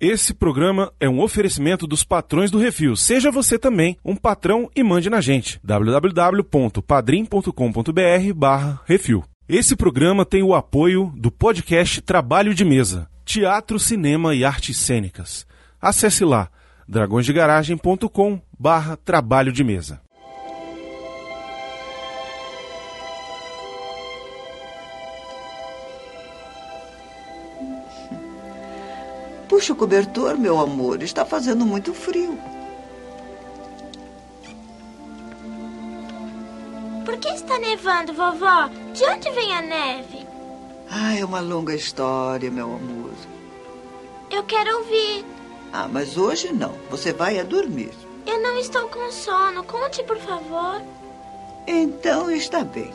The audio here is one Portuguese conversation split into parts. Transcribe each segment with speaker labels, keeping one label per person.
Speaker 1: Esse programa é um oferecimento dos patrões do Refil. Seja você também um patrão e mande na gente. www.padrim.com.br barra Refil. Esse programa tem o apoio do podcast Trabalho de Mesa, Teatro, Cinema e Artes Cênicas. Acesse lá dragõesdegaragem.com barra Trabalho de Mesa.
Speaker 2: Puxa o cobertor, meu amor. Está fazendo muito frio.
Speaker 3: Por que está nevando, vovó? De onde vem a neve?
Speaker 2: Ah, é uma longa história, meu amor.
Speaker 3: Eu quero ouvir.
Speaker 2: Ah, mas hoje não. Você vai a dormir.
Speaker 3: Eu não estou com sono. Conte, por favor.
Speaker 2: Então está bem.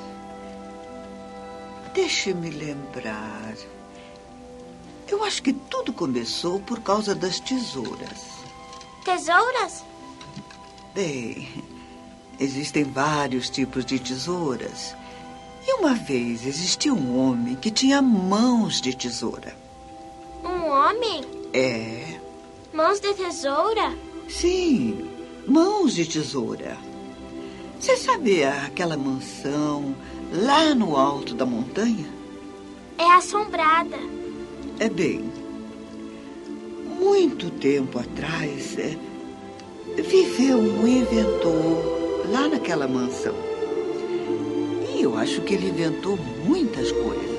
Speaker 2: Deixe-me lembrar. Eu acho que tudo começou por causa das tesouras.
Speaker 3: Tesouras?
Speaker 2: Bem, existem vários tipos de tesouras. E uma vez existia um homem que tinha mãos de tesoura.
Speaker 3: Um homem?
Speaker 2: É,
Speaker 3: Mãos de tesoura?
Speaker 2: sim, mãos de tesoura. Você sabe aquela mansão lá no alto da montanha?
Speaker 3: É assombrada.
Speaker 2: É bem. Muito tempo atrás, é, viveu um inventor lá naquela mansão. E eu acho que ele inventou muitas coisas.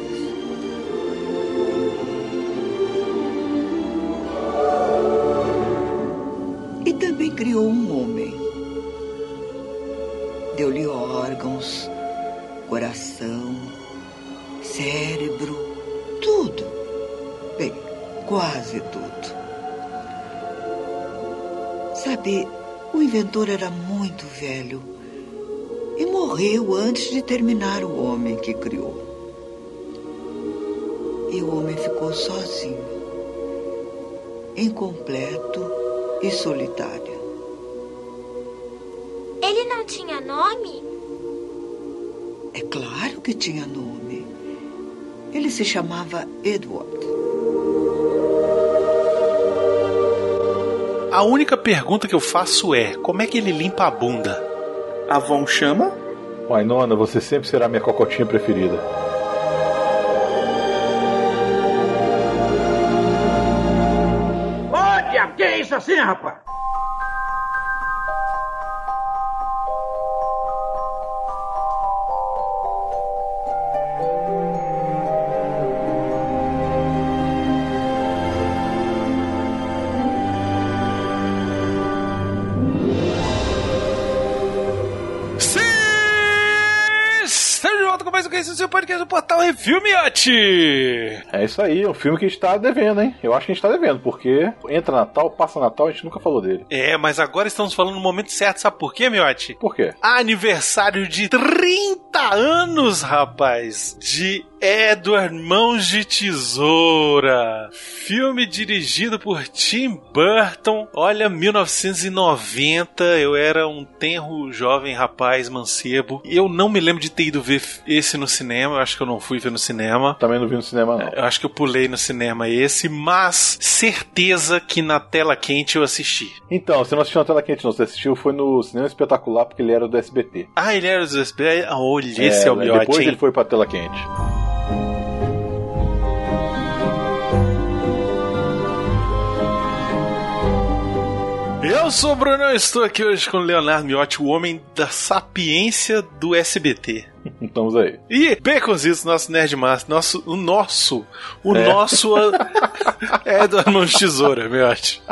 Speaker 2: E também criou um homem. Deu-lhe órgãos, coração, cérebro, tudo. Bem, quase tudo. Sabe, o inventor era muito velho e morreu antes de terminar o homem que criou. E o homem ficou sozinho, incompleto e solitário.
Speaker 3: Ele não tinha nome?
Speaker 2: É claro que tinha nome. Ele se chamava Edward.
Speaker 4: A única pergunta que eu faço é: como é que ele limpa a bunda?
Speaker 5: A Von chama?
Speaker 6: Wainona, você sempre será minha cocotinha preferida.
Speaker 7: Diabo, que é isso assim, rapaz?
Speaker 4: Miote!
Speaker 6: É isso aí, é um filme que a gente tá devendo, hein? Eu acho que a gente tá devendo, porque entra Natal, passa Natal, a gente nunca falou dele.
Speaker 4: É, mas agora estamos falando no momento certo, sabe por quê, Miote?
Speaker 6: Por quê?
Speaker 4: Aniversário de 30 anos, rapaz, de Edward Mãos de Tesoura. Filme dirigido por Tim Burton. Olha, 1990, eu era um tenro jovem rapaz mancebo. Eu não me lembro de ter ido ver esse no cinema, eu acho que eu não fui ver no cinema.
Speaker 6: Também não vi no cinema, não.
Speaker 4: Eu acho que eu pulei no cinema esse, mas certeza que na tela quente eu assisti.
Speaker 6: Então, você não assistiu na tela quente, não. Você assistiu foi no Cinema Espetacular, porque ele era do SBT.
Speaker 4: Ah, ele era dos SBT? Ah, Olha, esse é, o
Speaker 6: né?
Speaker 4: miote,
Speaker 6: Depois
Speaker 4: hein?
Speaker 6: ele foi pra tela quente.
Speaker 4: Eu sou o Bruno, eu estou aqui hoje com o Leonardo Miotti, o homem da sapiência do SBT.
Speaker 6: Estamos aí.
Speaker 4: E Baconzitos, nosso Nerdmaster, nosso, o nosso, o
Speaker 6: É.
Speaker 4: nosso é do de Tesoura, Miotti.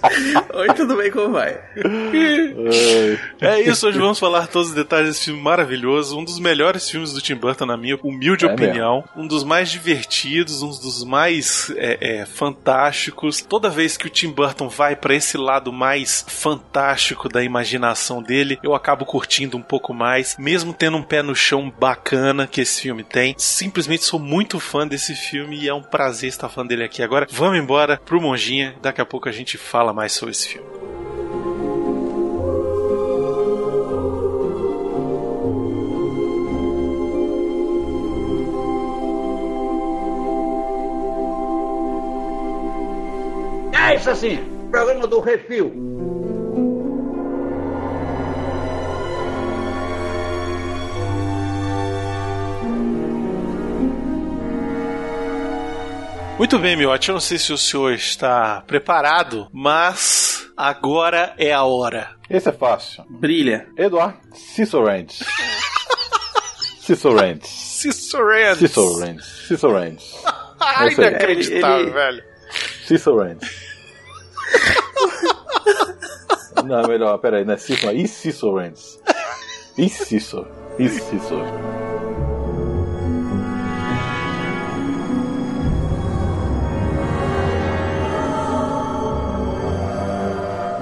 Speaker 5: Oi, tudo bem? Como vai?
Speaker 4: É isso, hoje vamos falar todos os detalhes desse filme maravilhoso, um dos melhores filmes do Tim Burton, na minha humilde
Speaker 6: É
Speaker 4: opinião, um dos mais divertidos, um dos mais é, é, fantásticos. Toda vez que o Tim Burton vai pra esse lado mais fantástico da imaginação dele, eu acabo curtindo um pouco mais, mesmo tendo um pé no chão bacana que esse filme tem. Simplesmente sou muito fã desse filme e é um prazer estar falando dele aqui agora. Vamos embora pro Monjinha, daqui a pouco a gente fala mais sobre esse filme.
Speaker 7: é isso assim? Programa do Refil.
Speaker 4: Muito bem, Miotti. Eu não sei se o senhor está preparado, mas agora é a hora.
Speaker 6: Esse é fácil.
Speaker 5: Brilha.
Speaker 6: Eduardo Cisorentes. Cisorentes.
Speaker 4: Cicerens.
Speaker 6: Cisorentes. Cisorentes.
Speaker 4: Ai,
Speaker 6: Isso aí.
Speaker 4: inacreditável,
Speaker 5: Ele-
Speaker 4: velho.
Speaker 6: Cisorentes. Não, melhor, peraí, não é Cicor, é Incisorentes. Incissor. Incissor.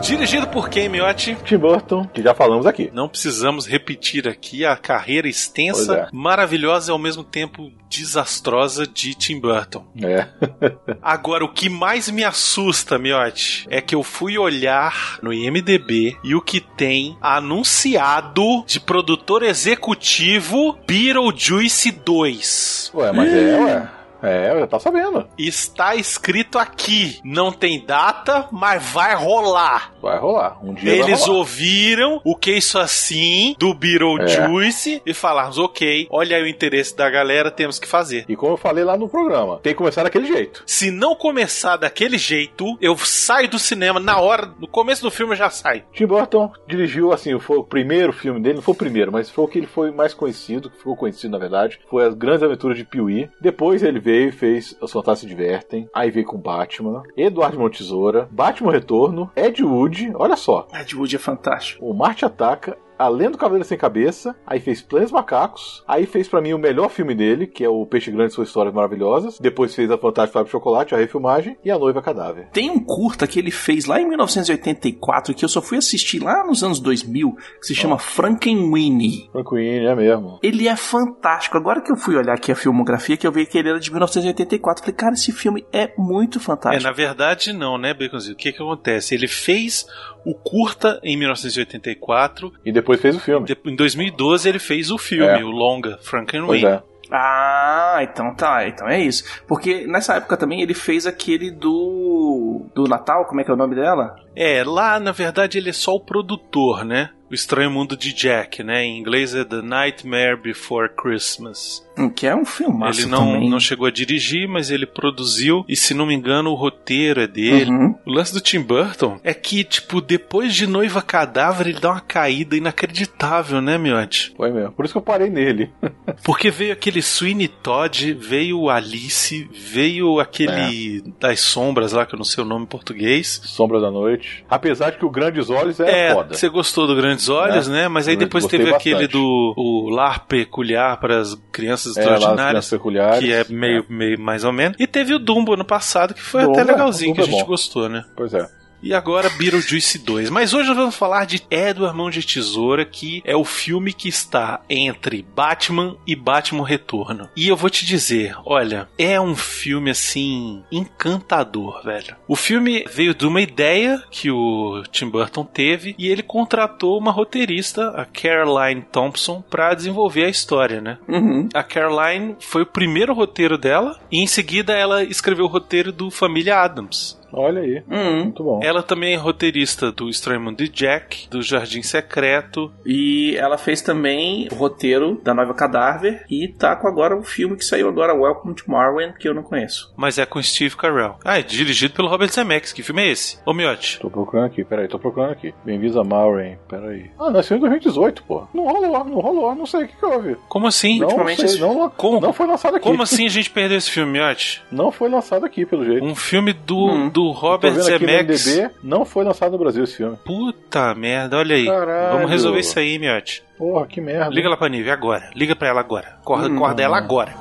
Speaker 4: Dirigido por quem, Miotti?
Speaker 6: Tim Burton, que já falamos aqui.
Speaker 4: Não precisamos repetir aqui a carreira extensa,
Speaker 6: é.
Speaker 4: maravilhosa e ao mesmo tempo desastrosa de Tim Burton.
Speaker 6: É.
Speaker 4: Agora, o que mais me assusta, Miotti, é que eu fui olhar no IMDB e o que tem anunciado de produtor executivo Beetlejuice 2.
Speaker 6: Ué, mas é, ué. É, eu já tá sabendo.
Speaker 4: Está escrito aqui. Não tem data, mas vai rolar.
Speaker 6: Vai rolar. Um dia vai
Speaker 4: Eles
Speaker 6: rolar.
Speaker 4: ouviram o que isso assim do Beetlejuice e falaram: ok, olha aí o interesse da galera, temos que fazer.
Speaker 6: E como eu falei lá no programa, tem que começar daquele jeito.
Speaker 4: Se não começar daquele jeito, eu saio do cinema na hora, no começo do filme eu já saio.
Speaker 6: Tim Burton dirigiu, assim, foi o primeiro filme dele, não foi o primeiro, mas foi o que ele foi mais conhecido, que ficou conhecido na verdade, foi As Grandes Aventuras de Pee-wee. Depois ele veio e fez Os Fantásticos se Divertem, aí veio com Batman, Eduardo Mão Tesoura, Batman Retorno, Ed Wood, olha só,
Speaker 5: Ed Wood é fantástico.
Speaker 6: o Marte Ataca, Além do Cavaleiro Sem Cabeça, aí fez Planos Macacos, aí fez pra mim o melhor filme dele, que é o Peixe Grande e Suas Histórias Maravilhosas, depois fez a Fantástica de Chocolate, a refilmagem, e A Noiva Cadáver.
Speaker 5: Tem um curta que ele fez lá em 1984 que eu só fui assistir lá nos anos 2000, que se chama Frankenweenie.
Speaker 6: Franquini, é mesmo.
Speaker 5: Ele é fantástico. Agora que eu fui olhar aqui a filmografia, que eu vi que ele era de 1984, falei, cara, esse filme é muito
Speaker 4: É,
Speaker 5: fantástico.
Speaker 4: na verdade, não, né, Baconzinho? O que que acontece? Ele fez o curta em 1984,
Speaker 6: E depois fez o filme.
Speaker 4: de- em 2012 ele fez o filme,
Speaker 6: É.
Speaker 4: o longa,
Speaker 6: Pois
Speaker 4: Frankenweenie.
Speaker 6: é.
Speaker 5: Ah, então tá, então é isso. Porque nessa época também ele fez aquele do. do Natal, como é que é o nome dela?
Speaker 4: É, lá na verdade ele é só o produtor, né? O Estranho Mundo de Jack, né? Em inglês é The Nightmare Before Christmas.
Speaker 5: Que é um filmaço
Speaker 4: ele não,
Speaker 5: também.
Speaker 4: não chegou a dirigir, mas ele produziu, e se não me engano, o roteiro é dele.
Speaker 5: Uhum.
Speaker 4: O lance do Tim Burton é que, tipo, depois de Noiva Cadáver, ele dá uma caída inacreditável, né, Miotti?
Speaker 6: Foi mesmo. Por isso que eu parei nele.
Speaker 4: Porque veio aquele Sweeney Todd, veio o Alice, veio aquele das sombras lá, que eu não sei o nome em português.
Speaker 6: Sombra da Noite. Apesar de que o Grandes Olhos é,
Speaker 4: É,
Speaker 6: foda.
Speaker 4: você gostou do Grandes Olhos,
Speaker 6: É.
Speaker 4: né? Mas aí depois
Speaker 6: gostei
Speaker 4: teve aquele
Speaker 6: bastante.
Speaker 4: do o Lar Peculiar para as Crianças
Speaker 6: É,
Speaker 4: Extraordinárias.
Speaker 6: Crianças.
Speaker 4: Que é meio, meio mais ou menos. E teve o Dumbo ano passado, que foi
Speaker 6: Dumbo
Speaker 4: até
Speaker 6: é-
Speaker 4: legalzinho, que a
Speaker 6: é
Speaker 4: gente
Speaker 6: bom.
Speaker 4: gostou, né?
Speaker 6: Pois é.
Speaker 4: E agora Beetlejuice 2. Mas hoje nós vamos falar de Edward Mão de Tesoura, que é o filme que está entre Batman e Batman Retorno. E eu vou te dizer, olha, é um filme assim encantador, velho. O filme veio de uma ideia que o Tim Burton teve e ele contratou uma roteirista, a Caroline Thompson, para desenvolver a história, né?
Speaker 5: Uhum.
Speaker 4: A Caroline foi o primeiro roteiro dela e em seguida ela escreveu o roteiro do Família Adams.
Speaker 6: Olha aí.
Speaker 5: Uhum.
Speaker 6: Muito bom.
Speaker 4: Ela também é roteirista do Estranho Mundo de Jack, do Jardim Secreto.
Speaker 5: E ela fez também o roteiro da Noiva Cadáver e tá com agora o filme que saiu agora, Welcome to Marwen, que eu não conheço.
Speaker 4: Mas é com Steve Carell. Ah, é dirigido pelo Robert Zemeckis. Que filme é esse? Ô, Miotti.
Speaker 6: Tô procurando aqui, peraí, tô procurando aqui. Bem-vindos a Maureen, peraí. Ah, nasceu em 2018, pô. Não rolou, não rolou, não sei o que, que houve.
Speaker 4: Como assim?
Speaker 6: Não,
Speaker 5: ultimamente
Speaker 6: sei,
Speaker 5: esse-
Speaker 6: não,
Speaker 4: Como?
Speaker 6: não foi lançado aqui.
Speaker 4: Como assim a gente perdeu esse filme, Miotti?
Speaker 6: Não foi lançado aqui, pelo jeito.
Speaker 4: Um filme do,
Speaker 5: Hum.
Speaker 4: Do Robert Zemeckis.
Speaker 6: MDB, não foi lançado no Brasil esse filme.
Speaker 4: Puta merda, olha aí.
Speaker 6: Caralho.
Speaker 4: Vamos resolver isso aí, Miotti.
Speaker 6: Porra, que merda.
Speaker 4: Liga lá pra Nive agora. Liga pra ela agora. Corda,
Speaker 5: Hum.
Speaker 4: corda ela agora.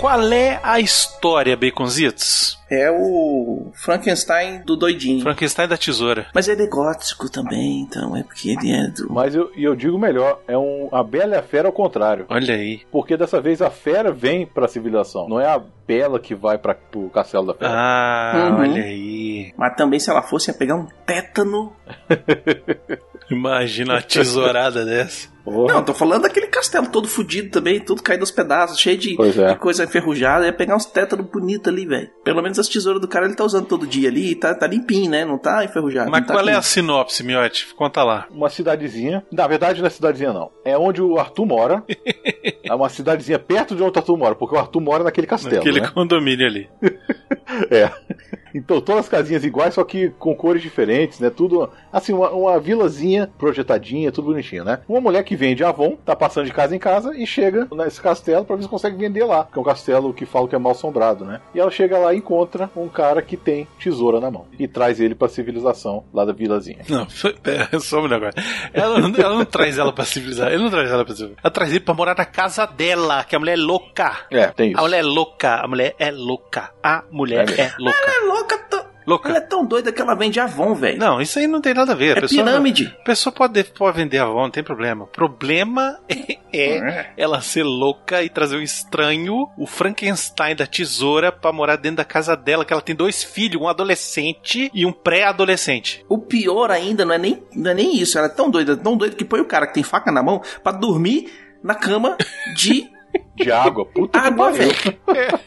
Speaker 4: Qual é a história, Baconzitos?
Speaker 5: É o Frankenstein do doidinho.
Speaker 4: Frankenstein da tesoura.
Speaker 5: Mas ele é gótico também, então é porque ele é do.
Speaker 6: Mas eu, e eu digo melhor, é um a Bela e a Fera ao contrário.
Speaker 4: Olha aí.
Speaker 6: Porque dessa vez a fera vem pra civilização. Não é a Bela que vai para pro castelo da fera.
Speaker 4: Ah,
Speaker 5: Uhum.
Speaker 4: olha aí.
Speaker 5: Mas também se ela fosse ia pegar um tétano.
Speaker 4: Imagina uma tesourada dessa.
Speaker 6: Porra.
Speaker 5: Não, tô falando daquele castelo todo fudido também, tudo caído aos pedaços, cheio de,
Speaker 6: é.
Speaker 5: de coisa enferrujada. Ia pegar uns tétanos bonitos ali, velho. Pelo menos as tesouras do cara ele tá usando todo dia ali e tá, tá limpinho, né? Não tá enferrujado.
Speaker 4: Mas
Speaker 5: tá
Speaker 4: qual é a sinopse, Miotti? Conta lá.
Speaker 6: Uma cidadezinha. Na verdade, não é cidadezinha, não. É onde o Arthur mora. é uma cidadezinha perto de onde o Arthur mora, porque o Arthur mora naquele castelo.
Speaker 4: Naquele
Speaker 6: né?
Speaker 4: condomínio ali.
Speaker 6: É. Então, todas as casinhas iguais, só que com cores diferentes, né? Tudo, assim, uma, uma vilazinha projetadinha, tudo bonitinho, né? Uma mulher que vende Avon, tá passando de casa em casa e chega nesse castelo pra ver se consegue vender lá. Que é um castelo que fala que é mal assombrado, né? E ela chega lá e encontra um cara que tem tesoura na mão. E traz ele pra civilização lá da vilazinha.
Speaker 4: Não, pera, só um negócio. Ela, não- ela não traz ela pra civilizar. Ele não traz ela pra civilizar. Ela traz ele pra morar na casa dela, que a mulher é louca.
Speaker 6: É, tem isso.
Speaker 4: A mulher é louca. A mulher é louca. A mulher
Speaker 6: É
Speaker 4: é louca.
Speaker 5: É louca,
Speaker 4: Louca.
Speaker 5: ela é tão doida que ela vende Avon, velho.
Speaker 4: Não, isso aí não tem nada a ver. A
Speaker 5: É
Speaker 4: pessoa,
Speaker 5: pirâmide.
Speaker 4: A pessoa pode, pode vender Avon, não tem problema. O problema é,
Speaker 5: É.
Speaker 4: ela ser louca e trazer um estranho, o Frankenstein da tesoura, pra morar dentro da casa dela, que ela tem dois filhos, um adolescente e um pré-adolescente.
Speaker 5: O pior ainda não é, nem, não é nem isso. Ela é tão doida, tão doida que põe o cara que tem faca na mão pra dormir na cama de
Speaker 6: De água. Puta que pariu.
Speaker 5: velho.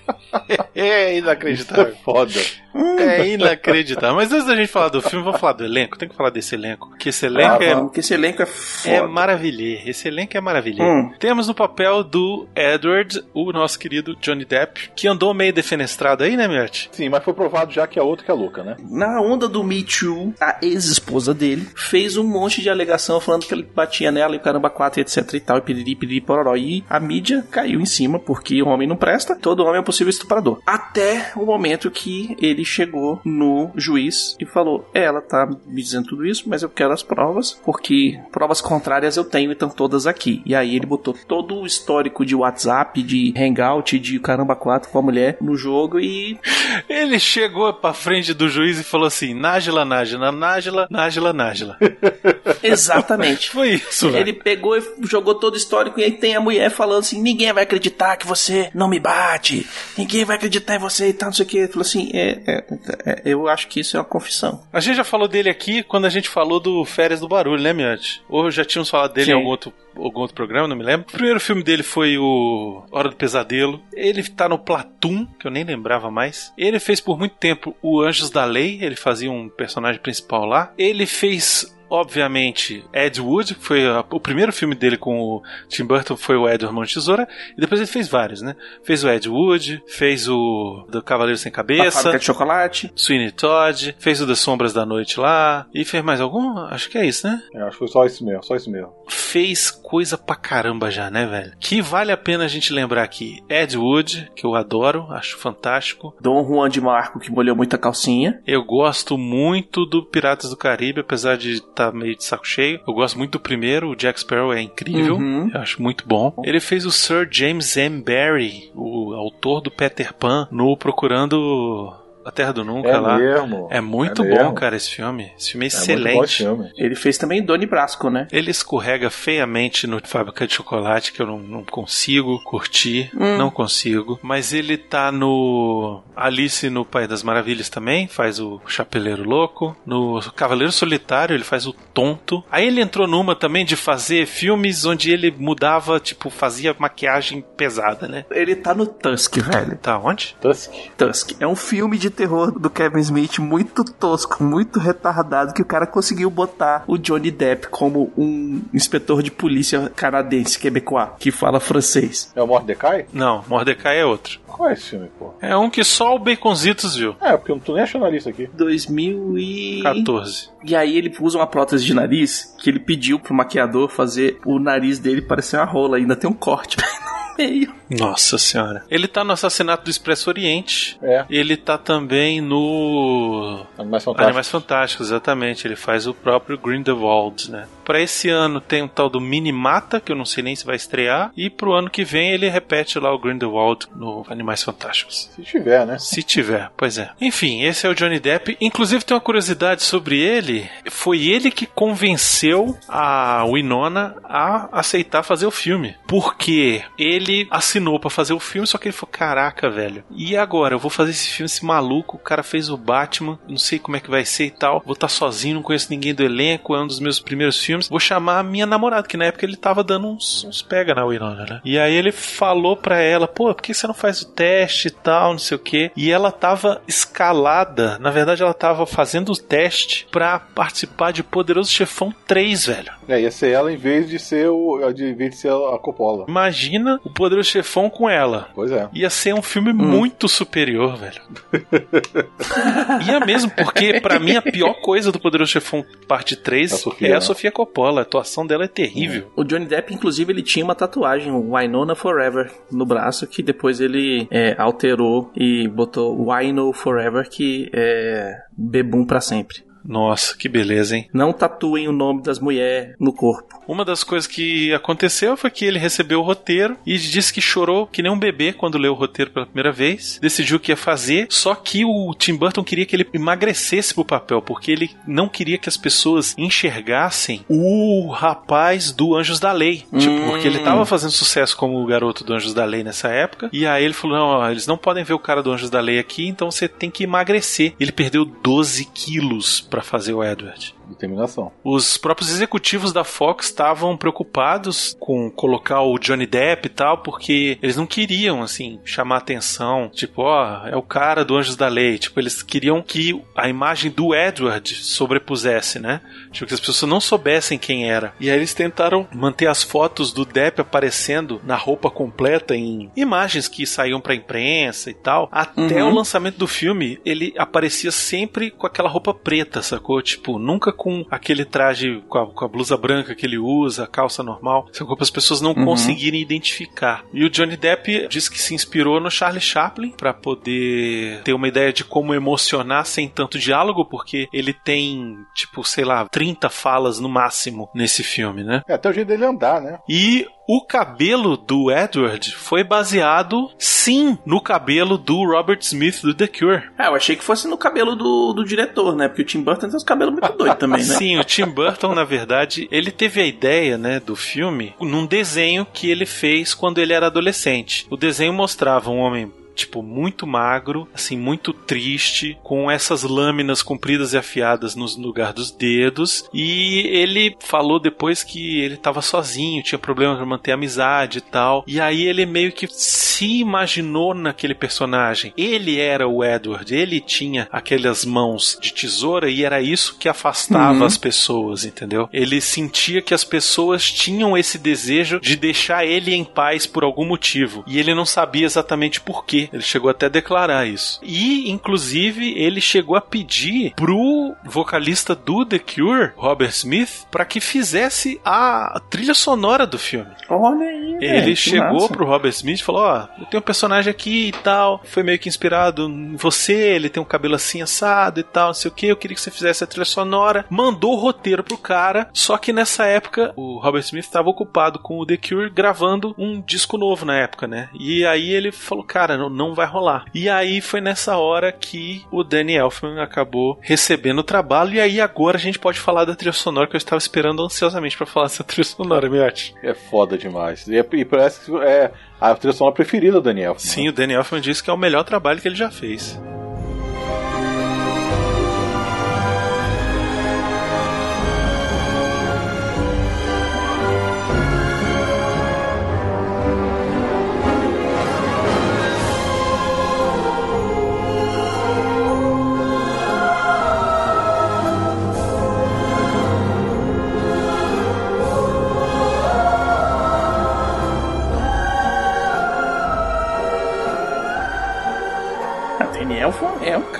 Speaker 4: É inacreditável.
Speaker 6: Foda.
Speaker 4: É inacreditável. Mas antes da gente falar do filme, vamos falar do elenco. Tem que falar desse elenco. Que esse elenco
Speaker 5: Ah,
Speaker 4: é
Speaker 5: vamos, que esse elenco é
Speaker 4: É
Speaker 5: foda.
Speaker 4: maravilhoso. Esse elenco é maravilhoso.
Speaker 5: Hum.
Speaker 4: Temos no papel do Edward, o nosso querido Johnny Depp, que andou meio defenestrado aí, né, Miotti?
Speaker 6: Sim, mas foi provado já que a outra que é louca, né?
Speaker 5: Na onda do Me Too, a ex-esposa dele fez um monte de alegação falando que ele batia nela e o caramba 4, etc e tal, e piriri, piriri, pororó. E a mídia caiu em cima, porque o homem não presta, todo homem é um possível estuprador. Até o momento que ele chegou no juiz e falou: "É, ela tá me dizendo tudo isso, mas eu quero as provas, porque provas contrárias eu tenho e estão todas aqui. E aí ele botou todo o histórico de WhatsApp, de Hangout, de caramba 4 com a mulher no jogo e
Speaker 4: Ele chegou pra frente do juiz e falou assim: Nájila, Nájila, Nájila, Nájila, Nájila.
Speaker 5: exatamente.
Speaker 4: Foi isso, velho.
Speaker 5: Ele pegou e jogou todo o histórico e aí tem a mulher falando assim: ninguém vai acreditar que você não me bate, ninguém vai acreditar em você e tal, não sei o que. Ele falou assim: é, é, é, eu acho que isso é uma confissão.
Speaker 4: A gente já falou dele aqui quando a gente falou do Férias do Barulho, né, Miotti? Ou já tínhamos falado dele
Speaker 5: Sim.
Speaker 4: em algum outro, algum outro programa, não me lembro. O primeiro filme dele foi o Hora do Pesadelo. Ele tá no Platoon, que eu nem lembrava mais. Ele fez por muito tempo o Anjos da Lei, ele fazia um personagem principal lá. Ele fez. Obviamente, Ed Wood, que foi a- o primeiro filme dele com o Tim Burton, foi o Edward Mão de Tesoura, e depois ele fez vários, né? Fez o Ed Wood, fez o do Cavaleiro Sem Cabeça,
Speaker 5: de chocolate.
Speaker 4: Sweeney Todd, fez o das Sombras da Noite lá, e fez mais algum? Acho que é isso, né?
Speaker 6: É, acho que foi só isso mesmo, só isso mesmo.
Speaker 4: Fez coisa pra caramba já, né, velho? Que vale a pena a gente lembrar aqui. Ed Wood, que eu adoro, acho fantástico.
Speaker 5: Dom Juan de Marco, que molhou muita calcinha.
Speaker 4: Eu gosto muito do Piratas do Caribe, apesar de estar meio de saco cheio. Eu gosto muito do primeiro, o Jack Sparrow é incrível.
Speaker 5: Uhum.
Speaker 4: Eu acho muito bom. Ele fez o Sir James M. Barrie, o autor do Peter Pan, no Procurando a Terra do Nunca
Speaker 6: É
Speaker 4: lá.
Speaker 6: mesmo.
Speaker 4: É muito
Speaker 6: É
Speaker 4: bom,
Speaker 6: mesmo.
Speaker 4: cara, esse filme. Esse filme é
Speaker 6: É muito
Speaker 4: excelente.
Speaker 6: filme.
Speaker 5: Ele fez também Doni Brasco, né?
Speaker 4: Ele escorrega feiamente no Fábrica de Chocolate, que eu não, não consigo curtir,
Speaker 5: Hum.
Speaker 4: não consigo. Mas ele tá no Alice no País das Maravilhas também, faz o Chapeleiro Louco. No Cavaleiro Solitário, ele faz o Tonto. Aí ele entrou numa também de fazer filmes onde ele mudava, tipo, fazia maquiagem pesada, né?
Speaker 5: Ele tá no Tusk, velho.
Speaker 4: Tá onde?
Speaker 6: Tusk.
Speaker 5: Tusk. É um filme de terror do Kevin Smith muito tosco, muito retardado, que o cara conseguiu botar o Johnny Depp como um inspetor de polícia canadense, quebecois, que fala francês.
Speaker 6: É o Mordecai?
Speaker 4: Não, Mordecai é outro.
Speaker 6: Qual é esse filme, pô?
Speaker 4: É um que só o Baconzitos viu.
Speaker 6: É, porque eu não tô nem achando a lista aqui.
Speaker 5: 2000 e...
Speaker 4: 14.
Speaker 5: E aí ele usa uma prótese de nariz que ele pediu pro maquiador fazer o nariz dele parecer uma rola. Ainda tem um corte meio.
Speaker 4: Nossa senhora. Ele tá no Assassinato do Expresso Oriente.
Speaker 6: É,
Speaker 4: Ele tá também no
Speaker 6: Animais Fantásticos.
Speaker 4: Animais Fantásticos, exatamente. Ele faz o próprio Grindelwald, né? Pra esse ano tem um tal do Minimata, que eu não sei nem se vai estrear. E pro ano que vem ele repete lá o Grindelwald no Animais Fantásticos.
Speaker 6: Se tiver, né?
Speaker 4: Se tiver, pois é. Enfim, esse é o Johnny Depp. Inclusive tem uma curiosidade sobre ele. Foi ele que convenceu a Winona a aceitar fazer o filme. Porque ele assinou pra fazer o filme, só que ele falou: caraca, velho, e agora? Eu vou fazer esse filme, esse maluco, o cara fez o Batman, não sei como é que vai ser e tal, vou estar sozinho, não conheço ninguém do elenco, é um dos meus primeiros filmes, vou chamar a minha namorada, que na época ele tava dando uns, uns pega na Winona, né? E aí ele falou pra ela, pô, por que você não faz o teste e tal, não sei o que, e ela tava escalada, na verdade ela tava fazendo o teste pra participar de Poderoso Chefão 3, velho.
Speaker 6: É, ia ser ela em vez de ser o. De, em vez de ser a Coppola.
Speaker 4: Imagina o Poderoso Chefão com ela.
Speaker 6: Pois é.
Speaker 4: Ia ser um filme muito superior, velho. Ia mesmo, porque pra mim a pior coisa do Poderoso Chefão parte 3
Speaker 6: A Sofia,
Speaker 4: é a
Speaker 6: né?
Speaker 4: Sofia Coppola. A atuação dela é terrível.
Speaker 5: O Johnny Depp, inclusive, ele tinha uma tatuagem, o Winona Forever, no braço, que depois ele é, alterou e botou Wino Forever, que é bebum pra sempre.
Speaker 4: Nossa, que beleza, hein?
Speaker 5: Não tatuem o nome das mulheres no corpo.
Speaker 4: Uma das coisas que aconteceu foi que ele recebeu o roteiro e disse que chorou que nem um bebê quando leu o roteiro pela primeira vez. Decidiu que ia fazer, só que o Tim Burton queria que ele emagrecesse pro papel, porque ele não queria que as pessoas enxergassem o rapaz do Anjos da Lei. Tipo,
Speaker 5: Hum.
Speaker 4: porque ele tava fazendo sucesso como o garoto do Anjos da Lei nessa época. E aí ele falou: não, ó, eles não podem ver o cara do Anjos da Lei aqui, então você tem que emagrecer. Ele perdeu 12 quilos pra fazer o Edward.
Speaker 6: Determinação.
Speaker 4: Os próprios executivos da Fox estavam preocupados com colocar o Johnny Depp e tal, porque eles não queriam, assim, chamar atenção. Tipo, ó, é o cara do Anjos da Lei. Tipo, eles queriam que a imagem do Edward sobrepusesse, né? Tipo, que as pessoas não soubessem quem era. E aí eles tentaram manter as fotos do Depp aparecendo na roupa completa em imagens que saíam pra imprensa e tal. Até
Speaker 5: Uhum.
Speaker 4: o lançamento do filme, ele aparecia sempre com aquela roupa preta, sacou? Tipo, nunca com aquele traje, com a, com a blusa branca que ele usa, a calça normal, sacou? Para as pessoas não
Speaker 5: Uhum.
Speaker 4: conseguirem identificar. E o Johnny Depp disse que se inspirou no Charlie Chaplin para poder ter uma ideia de como emocionar sem tanto diálogo, porque ele tem, tipo, sei lá, 30 falas no máximo nesse filme, né?
Speaker 6: É até o jeito dele andar, né?
Speaker 4: E o cabelo do Edward foi baseado, sim, no cabelo do Robert Smith do The Cure.
Speaker 5: Ah, eu achei que fosse no cabelo do, do diretor, né? Porque o Tim Burton tem os cabelos muito doidos também, né?
Speaker 4: Sim, o Tim Burton, na verdade, ele teve a ideia, né, do filme num desenho que ele fez quando ele era adolescente. O desenho mostrava um homem tipo muito magro, assim muito triste, com essas lâminas compridas e afiadas no lugar dos dedos. E ele falou depois que ele estava sozinho, tinha problema para manter a amizade e tal. E aí ele meio que se imaginou naquele personagem. Ele era o Edward, ele tinha aquelas mãos de tesoura e era isso que afastava
Speaker 5: Uhum.
Speaker 4: as pessoas, entendeu? Ele sentia que as pessoas tinham esse desejo de deixar ele em paz por algum motivo. E ele não sabia exatamente por quê. Ele chegou até a declarar isso. E, inclusive, ele chegou a pedir pro vocalista do The Cure, Robert Smith, para que fizesse a trilha sonora do filme.
Speaker 5: Olha aí,
Speaker 4: Ele chegou
Speaker 5: massa.
Speaker 4: pro Robert Smith e falou: Ó, eu tenho um personagem aqui e tal. Foi meio que inspirado em você. Ele tem um cabelo assim assado e tal, não sei o que. Eu queria que você fizesse a trilha sonora. Mandou o roteiro pro cara. Só que nessa época, o Robert Smith estava ocupado com o The Cure gravando um disco novo na época, né? E aí ele falou: Cara, não, não vai rolar. E aí foi nessa hora que o Danny Elfman acabou recebendo o trabalho. E aí agora a gente pode falar da trilha sonora que eu estava esperando ansiosamente pra falar dessa trilha sonora, Miotti.
Speaker 6: É foda demais. E, é- e parece que é a trilha sonora preferida do Daniel.
Speaker 4: Sim, o Danny Elfman disse que é o melhor trabalho que ele já fez.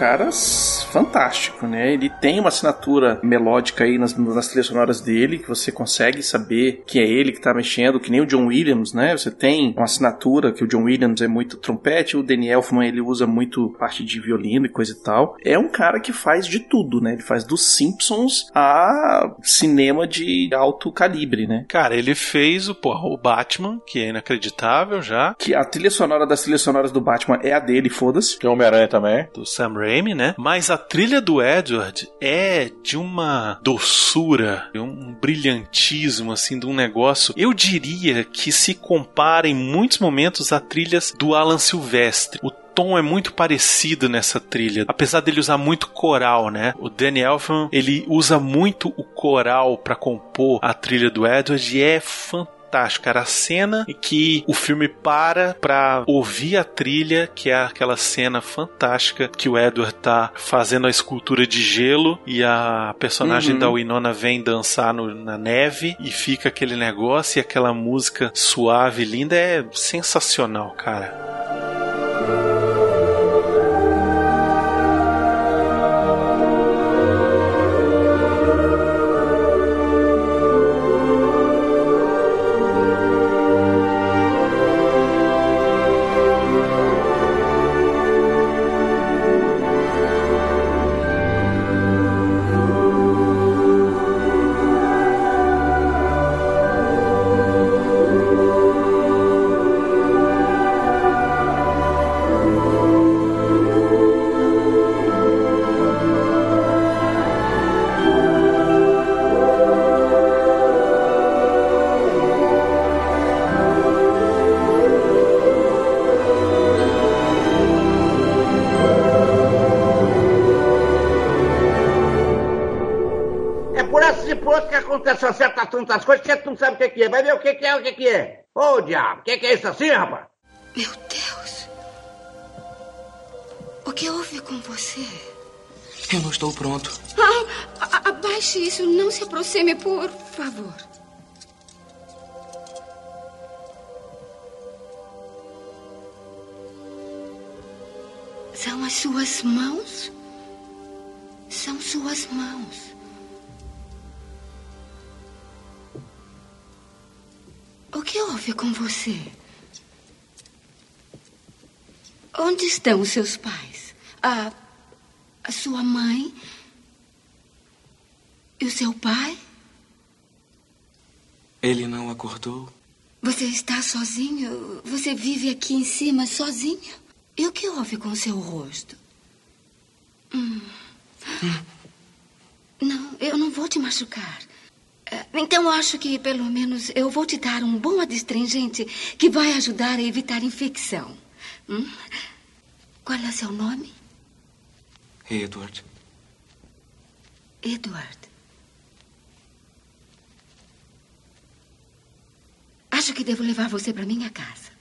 Speaker 5: Cara fantástico, né? Ele tem uma assinatura melódica aí nas, nas trilhas sonoras dele, que você consegue saber que é ele que tá mexendo, que nem o John Williams, né? Você tem uma assinatura que o John Williams é muito trompete, o Danny Elfman ele usa muito parte de violino e coisa e tal. É um cara que faz de tudo, né? Ele faz dos Simpsons a cinema de alto calibre, né?
Speaker 4: Cara, ele fez o, porra, o Batman, que é inacreditável já.
Speaker 5: Que a trilha sonora das trilhas sonoras do Batman é a dele, foda-se.
Speaker 6: Tem Homem-Aranha também. também.
Speaker 4: do Sam Raimi, né? Mas a trilha do Edward é de uma doçura, um brilhantismo, assim, de um negócio. Eu diria que se compara em muitos momentos a trilhas do Alan Silvestre. O tom é muito parecido nessa trilha, apesar dele usar muito coral, né? O Danny Elfman, ele usa muito o coral para compor a trilha do Edward e é fantástico fantástico. Era a cena em que o filme para pra ouvir a trilha, que é aquela cena fantástica que o Edward tá fazendo a escultura de gelo e a personagem
Speaker 5: Uhum.
Speaker 4: da Winona vem dançar no- na neve e fica aquele negócio e aquela música suave, linda. É sensacional, cara.
Speaker 7: Certas tantas coisas que tu não sabe o que, que é. Vai ver o que, que é, o que, que é. Ô, diabo, o que, que é isso assim, rapaz?
Speaker 8: Meu Deus. O que houve com você?
Speaker 9: Eu não estou pronto.
Speaker 8: Ah, abaixe isso. Não se aproxime, por favor. São as suas mãos? São suas mãos. Houve com você? Onde estão os seus pais? A, a sua mãe? E o seu pai?
Speaker 9: Ele não acordou?
Speaker 8: Você está sozinho? Você vive aqui em cima sozinho? E o que houve com o seu rosto? Hum. Não, eu não vou te machucar. Então acho que pelo menos eu vou te dar um bom adstringente que vai ajudar a evitar infecção. Hum? Qual é seu nome?
Speaker 9: Edward.
Speaker 8: Edward. Acho que devo levar você para minha casa.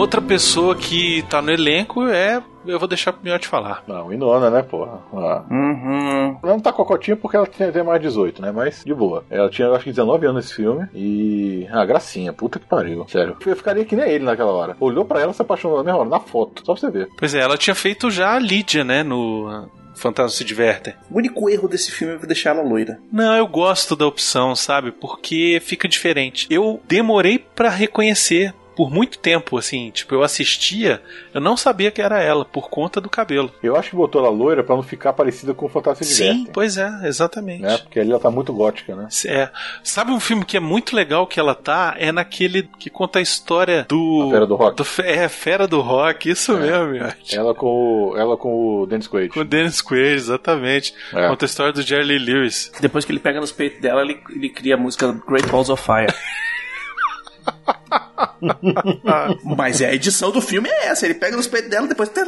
Speaker 4: Outra pessoa que tá no elenco é. Eu vou deixar pro Miotti falar.
Speaker 6: Não, Winona, né, porra? Ah.
Speaker 5: Uhum.
Speaker 6: Ela não tá cocotinha porque ela tem, tem mais 18, né? Mas de boa. Ela tinha, eu acho que 19 anos nesse filme. E. Ah, gracinha, puta que pariu. Sério. Eu ficaria que nem ele naquela hora. Olhou pra ela, se apaixonou na mesma hora, na foto. Só pra você ver.
Speaker 4: Pois é, ela tinha feito já a Lídia, né? No Fantasma se Divertem.
Speaker 5: O único erro desse filme é deixar ela loira.
Speaker 4: Não, eu gosto da opção, sabe? Porque fica diferente. Eu demorei pra reconhecer por muito tempo, assim, tipo, eu assistia, eu não sabia que era ela por conta do cabelo.
Speaker 6: Eu acho que botou ela loira pra não ficar parecida com o Fantasma
Speaker 4: Sim, pois é, exatamente.
Speaker 6: Né? Porque ali ela tá muito gótica, né?
Speaker 4: É. Sabe um filme que é muito legal que ela tá? É naquele que conta a história do.
Speaker 6: A Fera do Rock.
Speaker 4: do é, Fera do Rock, isso mesmo, Miotti.
Speaker 6: Ela com o, ela com o Dennis Quaid.
Speaker 4: Com o Dennis Quaid, exatamente.
Speaker 6: É.
Speaker 4: Conta a história do Jerry Lee Lewis.
Speaker 5: Depois que ele pega nos peitos dela, ele, ele cria a música Great Balls of Fire. Mas é a edição do filme é essa. Ele pega nos peitos dela depois tá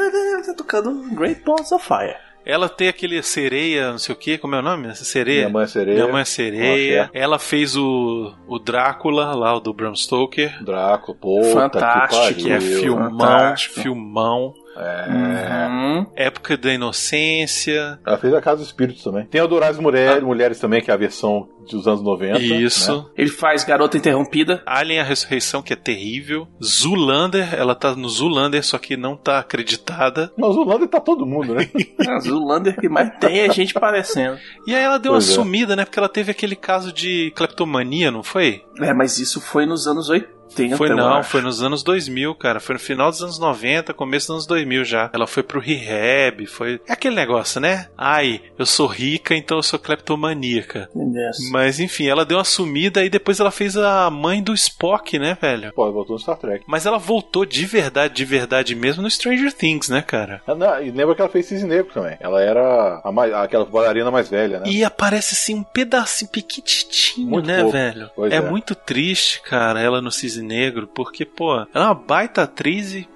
Speaker 5: tocando Great Balls of Fire.
Speaker 4: Ela tem aquele sereia, não sei o que, como é o nome? Essa sereia?
Speaker 6: Minha mãe é sereia.
Speaker 4: Minha mãe é sereia.
Speaker 6: Nossa,
Speaker 4: Ela fez o, o Drácula, lá, o do Bram Stoker.
Speaker 6: Drácula, puta
Speaker 5: Fantástico,
Speaker 6: que
Speaker 4: Que é
Speaker 6: pariu.
Speaker 4: filmão,
Speaker 5: fantástico.
Speaker 4: filmão.
Speaker 6: É.
Speaker 5: Uhum.
Speaker 4: Época da Inocência.
Speaker 6: Ela fez a Casa dos Espíritos também. Tem Adoráveis Mulheres, Mulheres também, que é a versão dos anos 90.
Speaker 4: Isso.
Speaker 6: né?
Speaker 5: Ele faz Garota Interrompida.
Speaker 4: Alien a Ressurreição, que é terrível. Zulander, ela tá no Zulander, só que não tá acreditada.
Speaker 6: Mas o Lander tá todo mundo, né?
Speaker 5: A Zulander que mais tem é gente parecendo.
Speaker 4: E aí ela deu
Speaker 6: Pois
Speaker 4: uma
Speaker 6: é.
Speaker 4: sumida, né? Porque ela teve aquele caso de cleptomania, não foi?
Speaker 5: É, mas isso foi nos anos 80. 80.
Speaker 4: Foi não,
Speaker 5: acho.
Speaker 4: foi nos anos 2000, cara. Foi no final dos anos 90, começo dos anos 2000 já. Ela foi pro rehab, foi... É aquele negócio, né? Ai, eu sou rica, então eu sou cleptomaníaca.
Speaker 5: Yes.
Speaker 4: Mas enfim, ela deu uma sumida e depois ela fez a mãe do Spock, né, velho?
Speaker 6: Pô, voltou no Star Trek.
Speaker 4: Mas ela voltou de verdade, de verdade mesmo no Stranger Things, né, cara?
Speaker 6: Ah, não, e lembra que ela fez Cisne Negro também. Ela era a mais- aquela bailarina mais velha, né?
Speaker 4: E aparece assim um pedacinho pequitinho,
Speaker 6: Muito
Speaker 4: né,
Speaker 6: pouco.
Speaker 4: velho?
Speaker 6: Pois
Speaker 4: é,
Speaker 6: é.
Speaker 4: muito triste, cara, ela no Cisne Negro, porque, pô, ela é uma baita atriz e.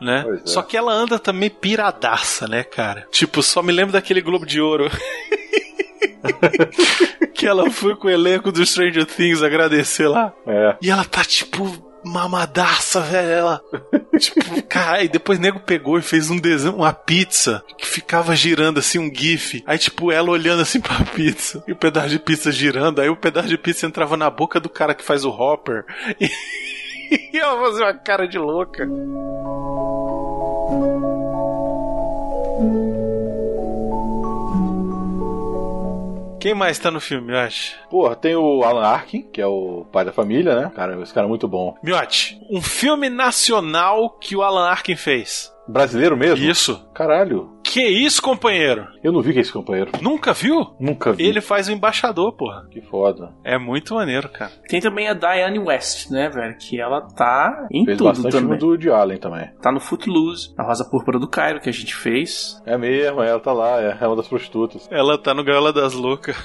Speaker 4: Né?
Speaker 6: É.
Speaker 4: Só que ela anda também piradaça, né, cara? Tipo, só me lembro daquele Globo de Ouro. que ela foi com o elenco do Stranger Things agradecer lá.
Speaker 6: É.
Speaker 4: E ela tá, tipo, mamadaça, velho. Ela. tipo, cara, e depois o nego pegou e fez um desenho, uma pizza que ficava girando assim, um GIF. Aí, tipo, ela olhando assim pra pizza. E o pedaço de pizza girando. Aí o pedaço de pizza entrava na boca do cara que faz o Hopper. E, e ela fazia uma cara de louca. Quem mais tá no filme, acho?
Speaker 6: Porra, tem o Alan Arkin, que é o pai da família, né? Cara, esse cara é muito bom.
Speaker 4: Miotti, um filme nacional que o Alan Arkin fez.
Speaker 6: Brasileiro mesmo?
Speaker 4: Isso.
Speaker 6: Caralho.
Speaker 4: Que isso, companheiro?
Speaker 6: Eu não vi que é esse companheiro.
Speaker 4: Nunca viu?
Speaker 6: Nunca vi.
Speaker 4: Ele faz o embaixador, porra.
Speaker 6: Que foda.
Speaker 4: É muito maneiro, cara.
Speaker 5: Tem também a Diane West, né, velho? Que ela tá em
Speaker 6: Fez
Speaker 5: tudo
Speaker 6: bastante
Speaker 5: também.
Speaker 6: do Woody Allen também.
Speaker 5: Tá no Footloose, a Rosa Púrpura do Cairo, que a gente fez.
Speaker 6: É mesmo, ela tá lá, é uma das prostitutas.
Speaker 4: Ela tá no Gaiola das Loucas.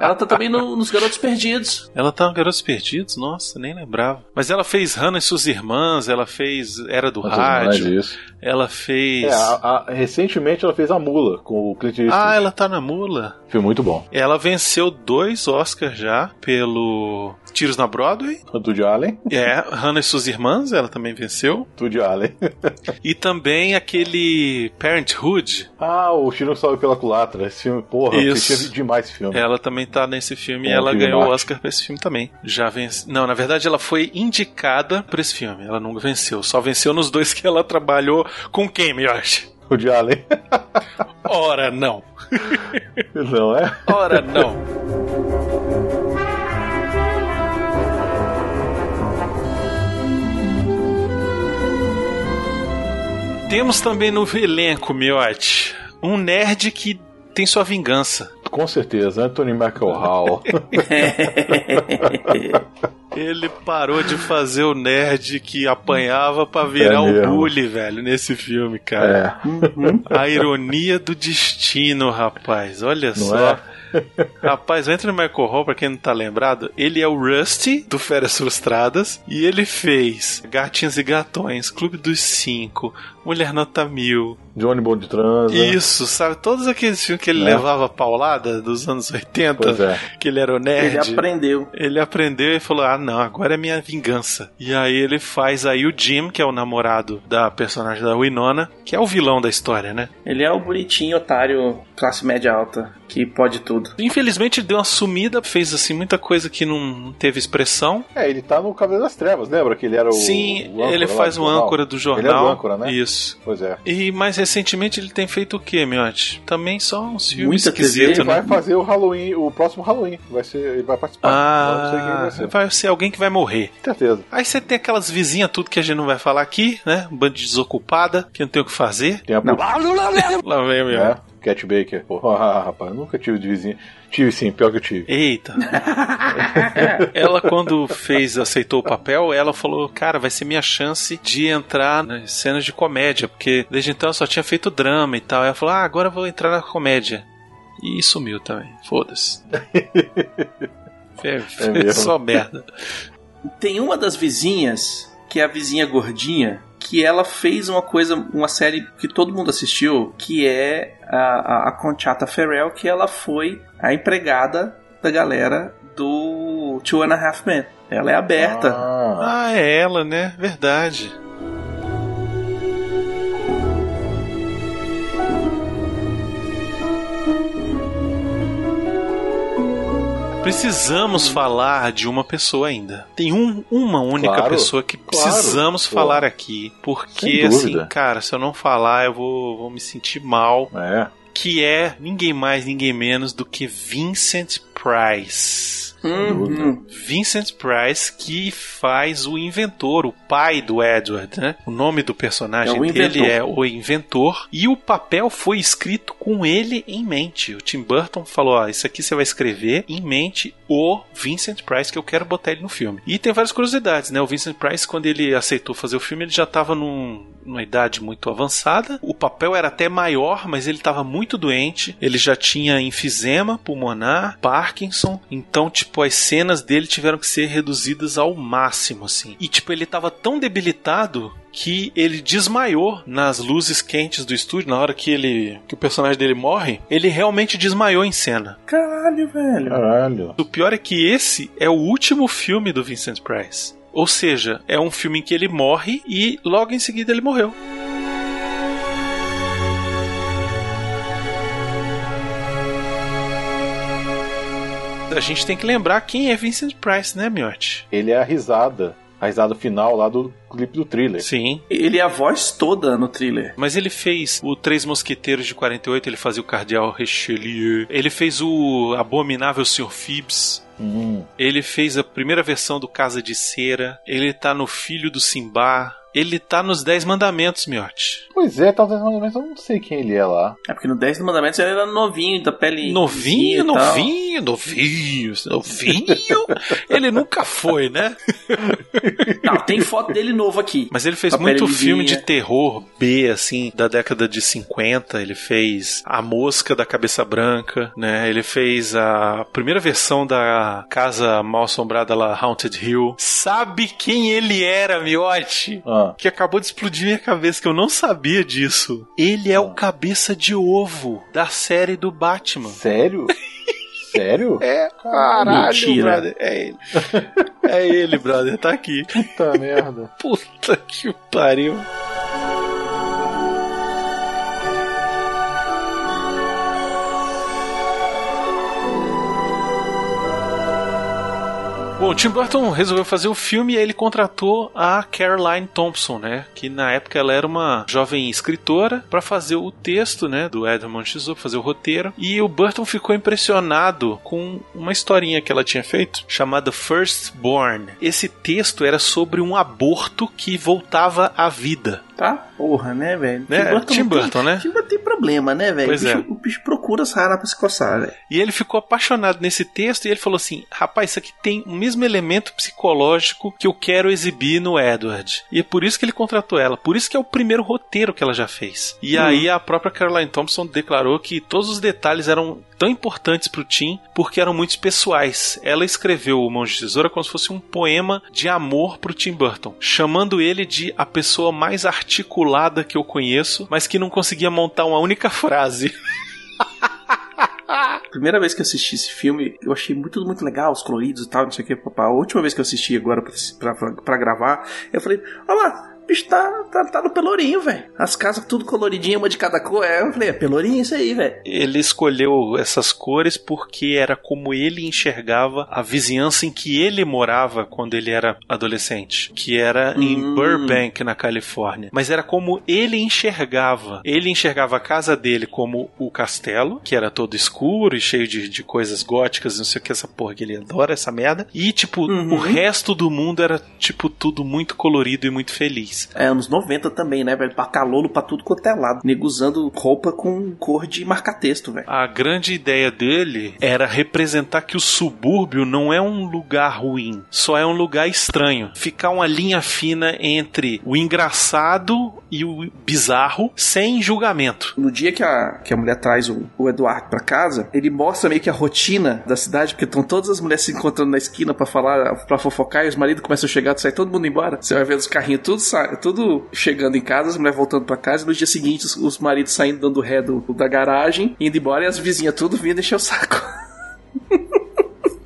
Speaker 5: Ela tá também no- nos Garotos Perdidos.
Speaker 4: Ela tá no Garotos Perdidos? Nossa, nem lembrava. Mas ela fez Hannah e suas irmãs, ela fez Era do
Speaker 6: Mas
Speaker 4: Rádio,
Speaker 6: isso.
Speaker 4: ela fez.
Speaker 6: É, a- a- recentemente ela fez a Mula com o Clint Eastwood.
Speaker 4: Ah, ela tá na mula.
Speaker 6: Filme muito bom.
Speaker 4: Ela venceu dois Oscars já pelo Tiros na Broadway.
Speaker 6: Do Woody Allen.
Speaker 4: É, Hannah e suas irmãs, ela também venceu.
Speaker 6: Do Woody Allen.
Speaker 4: E também aquele Parenthood.
Speaker 6: ah, o Tiro Salve pela Culatra. Esse filme, porra, eu
Speaker 4: Isso.
Speaker 6: assistia demais esse filme.
Speaker 4: Ela também tá nesse filme e ela ganhou o. Oscar pra esse filme também. Já vence. Não, na verdade ela foi indicada pra esse filme. Ela nunca venceu. Só venceu nos dois que ela trabalhou com quem, Mioshi?
Speaker 6: Woody Allen.
Speaker 4: Ora não.
Speaker 6: não é?
Speaker 4: Ora não. Temos também no elenco, Miotti, um nerd que tem sua vingança.
Speaker 6: Com certeza, Anthony Michael Hall.
Speaker 4: Ele parou de fazer o nerd que apanhava pra virar
Speaker 6: É
Speaker 4: o bully, velho, nesse filme, cara.
Speaker 6: é.
Speaker 4: A ironia do destino, rapaz. Olha
Speaker 6: Não
Speaker 4: só.
Speaker 6: é?
Speaker 4: Rapaz, o Anthony Michael Hall, pra quem não tá lembrado, ele é o Rusty do Férias Frustradas e ele fez Gatinhos e Gatões, Clube dos Cinco, Mulher Nota Mil.
Speaker 6: Johnny Bond de Transa.
Speaker 4: Isso, sabe? Todos aqueles filmes que ele
Speaker 6: É.
Speaker 4: levava paulada dos anos 80,
Speaker 6: Pois é.
Speaker 4: que ele era o nerd.
Speaker 5: Ele aprendeu.
Speaker 4: Ele aprendeu e falou: Ah, não, agora é minha vingança. E aí ele faz aí o Jim, que é o namorado da personagem da Winona, que é o vilão da história, né?
Speaker 5: Ele é o bonitinho otário, classe média alta, que pode tudo.
Speaker 4: Infelizmente ele deu uma sumida, fez assim muita coisa que não teve expressão.
Speaker 6: É, ele tá no Cavaleiro das Trevas, lembra que ele era o.
Speaker 4: Sim,
Speaker 6: o âncora
Speaker 4: ele faz
Speaker 6: do
Speaker 4: o âncora do jornal.
Speaker 6: Ele é o âncora, né?
Speaker 4: Isso.
Speaker 6: Pois é.
Speaker 4: E mais recentemente ele tem feito o que, Miotti? Também só uns filmes esquisitos,
Speaker 6: Ele
Speaker 4: né?
Speaker 6: vai fazer o Halloween, o próximo Halloween. Vai ser, ele vai participar. Eu não sei quem
Speaker 4: Ah,
Speaker 6: vai ser.
Speaker 4: vai ser alguém que vai morrer.
Speaker 6: Com certeza.
Speaker 4: Aí você tem aquelas vizinhas, tudo que a gente não vai falar aqui, né? Um bando de desocupada, que não tem o que fazer.
Speaker 6: Tem a
Speaker 4: Lá vem, meu.
Speaker 6: É, Cat Baker. Porra, rapaz, nunca tive de vizinha. Tive sim, pior que eu tive.
Speaker 4: Eita. ela, quando fez, aceitou o papel, ela falou: Cara, vai ser minha chance de entrar nas cenas de comédia, porque desde então eu só tinha feito drama e tal. Ela falou: Ah, agora eu vou entrar na comédia. E sumiu também. Foda-se. Foi, foi
Speaker 6: mesmo.
Speaker 4: só merda.
Speaker 5: Tem uma das vizinhas, que é a vizinha gordinha, que ela fez uma coisa, uma série que todo mundo assistiu, que é a, a, a Conchata Ferrell, que ela foi a empregada da galera do Two and a Half Men. Ela é aberta.
Speaker 6: Ah,
Speaker 4: Ah, é ela, né? Verdade. Precisamos falar de uma pessoa ainda. Tem um, uma única
Speaker 6: Claro,
Speaker 4: pessoa que
Speaker 6: claro,
Speaker 4: precisamos
Speaker 6: pô.
Speaker 4: falar aqui. Porque, assim, cara, se eu não falar, eu vou, vou me sentir mal.
Speaker 6: é.
Speaker 4: Que é ninguém mais, ninguém menos do que Vincent Price.
Speaker 5: Uhum.
Speaker 4: Vincent Price que faz o inventor, o pai do Edward, né? O nome do personagem
Speaker 5: É
Speaker 4: dele
Speaker 5: inventor.
Speaker 4: é o inventor e o papel foi escrito com ele em mente. O Tim Burton falou: ó, isso aqui você vai escrever em mente o Vincent Price que eu quero botar ele no filme. E tem várias curiosidades, né? O Vincent Price quando ele aceitou fazer o filme, ele já estava num, numa idade muito avançada. O papel era até maior, mas ele estava muito doente. Ele já tinha enfisema pulmonar, Parkinson. Então, tipo, as cenas dele tiveram que ser reduzidas ao máximo, assim. E, tipo, ele estava tão debilitado que ele desmaiou nas luzes quentes do estúdio na hora que ele que o personagem dele morre. Ele realmente desmaiou em cena.
Speaker 5: Caralho, velho.
Speaker 6: Caralho.
Speaker 4: O pior é que esse é o último filme do Vincent Price. Ou seja, é um filme em que ele morre e logo em seguida ele morreu. A gente tem que lembrar quem é Vincent Price, né, Miotti?
Speaker 6: Ele é a risada. A risada final lá do clipe do thriller.
Speaker 4: Sim.
Speaker 5: Ele é a voz toda no thriller.
Speaker 4: Mas ele fez o Três Mosqueteiros de 48, ele fazia o Cardeal Richelieu. Ele fez o Abominável Sr. Phoebs.
Speaker 6: Hum.
Speaker 4: Ele fez a primeira versão do Casa de Cera. Ele tá no Filho do Simba. Ele tá nos Dez Mandamentos, Miotti.
Speaker 6: Pois é, talvez mas eu não sei quem ele é lá.
Speaker 5: É porque no 10 Mandamentos ele era novinho, da pele.
Speaker 4: Novinho, novinho, novinho, novinho. ele nunca foi, né?
Speaker 5: Não, tem foto dele novo aqui.
Speaker 4: Mas ele fez muito filme de terror B, assim, da década de 50. Ele fez A Mosca da Cabeça Branca, né? Ele fez a primeira versão da Casa Mal Assombrada lá, Haunted Hill. Sabe quem ele era, Miotti?
Speaker 6: Ah,
Speaker 4: Que acabou de explodir minha cabeça, que eu não sabia disso. Ele é o cabeça de ovo da série do Batman.
Speaker 6: sério? sério?
Speaker 4: É,
Speaker 6: Caralho,
Speaker 5: mentira.
Speaker 4: brother. É ele. É ele, brother. Tá aqui.
Speaker 6: Puta merda.
Speaker 4: Puta que pariu. Bom, o Tim Burton resolveu fazer o filme e aí ele contratou a Caroline Thompson, né? Que na época ela era uma jovem escritora para fazer o texto, né? Do Edmund Tesouro, fazer o roteiro. E o Burton ficou impressionado com uma historinha que ela tinha feito chamada Firstborn. Esse texto era sobre um aborto que voltava à vida.
Speaker 5: Tá? Porra, né, velho?
Speaker 4: Né? Tim
Speaker 5: não
Speaker 4: Burton,
Speaker 5: tem,
Speaker 4: né?
Speaker 5: Tim Burton tem problema, né, velho? O
Speaker 4: Pois
Speaker 5: bicho-
Speaker 4: é.
Speaker 5: O bicho procura sarna pra se coçar, velho.
Speaker 4: E ele ficou apaixonado nesse texto e ele falou assim: rapaz, isso aqui tem o mesmo elemento psicológico que eu quero exibir no Edward. E é por isso que ele contratou ela. Por isso que é o primeiro roteiro que ela já fez. E
Speaker 5: Hum.
Speaker 4: aí a própria Caroline Thompson declarou que todos os detalhes eram tão importantes pro Tim porque eram muito pessoais. Ela escreveu o Mãos de Tesoura como se fosse um poema de amor pro Tim Burton, chamando ele de a pessoa mais articulada que eu conheço, mas que não conseguia montar uma única frase.
Speaker 5: Primeira vez que eu assisti esse filme, eu achei muito, muito legal, os coloridos e tal, não sei o que, papá. A última vez que eu assisti agora pra, pra, pra gravar, eu falei, olha lá, bicho tá, tá, tá no pelourinho, velho. As casas tudo coloridinho, uma de cada cor. É, eu falei, é pelourinho isso aí, velho.
Speaker 4: Ele escolheu essas cores porque era como ele enxergava a vizinhança em que ele morava quando ele era adolescente, que era em
Speaker 5: Hum.
Speaker 4: Burbank, na Califórnia. Mas era como ele enxergava. Ele enxergava a casa dele como o castelo, que era todo escuro e cheio de, de coisas góticas, não sei o que, essa porra que ele adora, essa merda. E, tipo,
Speaker 5: Uhum.
Speaker 4: o resto do mundo era, tipo, tudo muito colorido e muito feliz.
Speaker 5: É, anos 90 também, né, velho? Pra calolo pra tudo quanto é lado. Nego usando roupa com cor de marca-texto, velho.
Speaker 4: A grande ideia dele era representar que o subúrbio não é um lugar ruim, só é um lugar estranho. Ficar uma linha fina entre o engraçado e o bizarro, sem julgamento.
Speaker 5: No dia que a, que a mulher traz o, o Eduardo pra casa, ele mostra meio que a rotina da cidade, porque estão todas as mulheres se encontrando na esquina pra falar, pra fofocar, e os maridos começam a chegar, sai todo mundo embora. Você vai ver os carrinhos tudo, sa- tudo chegando em casa, as mulheres voltando pra casa, no dia seguinte os, os maridos saindo dando ré do, da garagem, indo embora, e as vizinhas tudo vindo encher o saco.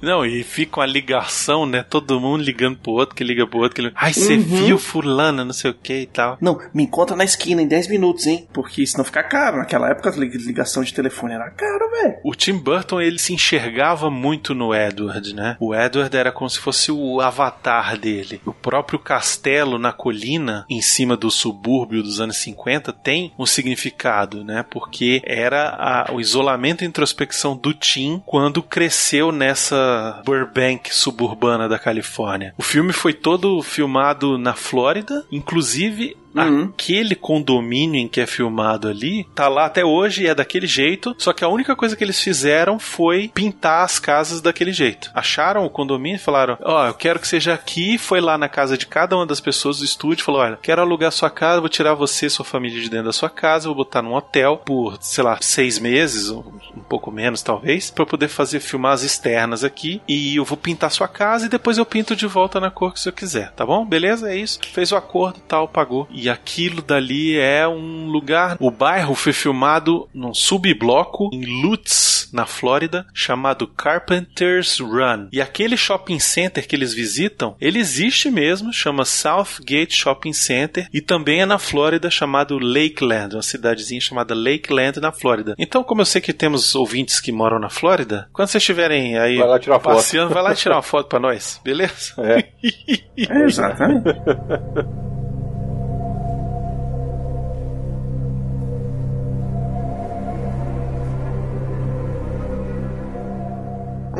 Speaker 4: Não, e fica uma ligação, né? Todo mundo ligando pro outro, que liga pro outro, que liga... Ai, você
Speaker 5: Uhum.
Speaker 4: viu fulana, não sei o que e tal.
Speaker 5: Não, me encontra na esquina em 10 minutos, hein? Porque senão fica caro. Naquela época a lig- ligação de telefone era caro, velho.
Speaker 4: O Tim Burton, ele se enxergava muito no Edward, né? O Edward era como se fosse o avatar dele. O próprio castelo na colina, em cima do subúrbio dos anos 50, tem um significado, né? Porque era a- o isolamento e introspecção do Tim quando cresceu nessa Burbank suburbana da Califórnia. O filme foi todo filmado na Flórida, inclusive
Speaker 5: Uhum.
Speaker 4: aquele condomínio em que é filmado ali tá lá até hoje e é daquele jeito. Só que a única coisa que eles fizeram foi pintar as casas daquele jeito. Acharam o condomínio e falaram: Ó, eu quero que seja aqui. Foi lá na casa de cada uma das pessoas do estúdio falou: Olha, quero alugar sua casa, vou tirar você e sua família de dentro da sua casa, vou botar num hotel por, sei lá, seis meses, um pouco menos talvez, eu poder fazer filmar as externas aqui. E eu vou pintar sua casa e depois eu pinto de volta na cor que senhor quiser, tá bom? Beleza? É isso. Fez o acordo tal, pagou. E aquilo dali é um lugar. O bairro foi filmado num subbloco em Lutz, na Flórida, chamado Carpenter's Run. E aquele shopping center que eles visitam, ele existe mesmo, chama Southgate Shopping Center, e também é na Flórida, chamado Lakeland, uma cidadezinha chamada Lakeland na Flórida. Então, como eu sei que temos ouvintes que moram na Flórida, quando vocês estiverem aí
Speaker 6: Vai lá tirar foto.
Speaker 4: passeando, vai lá tirar uma foto pra nós, beleza?
Speaker 6: É.
Speaker 5: É, exatamente.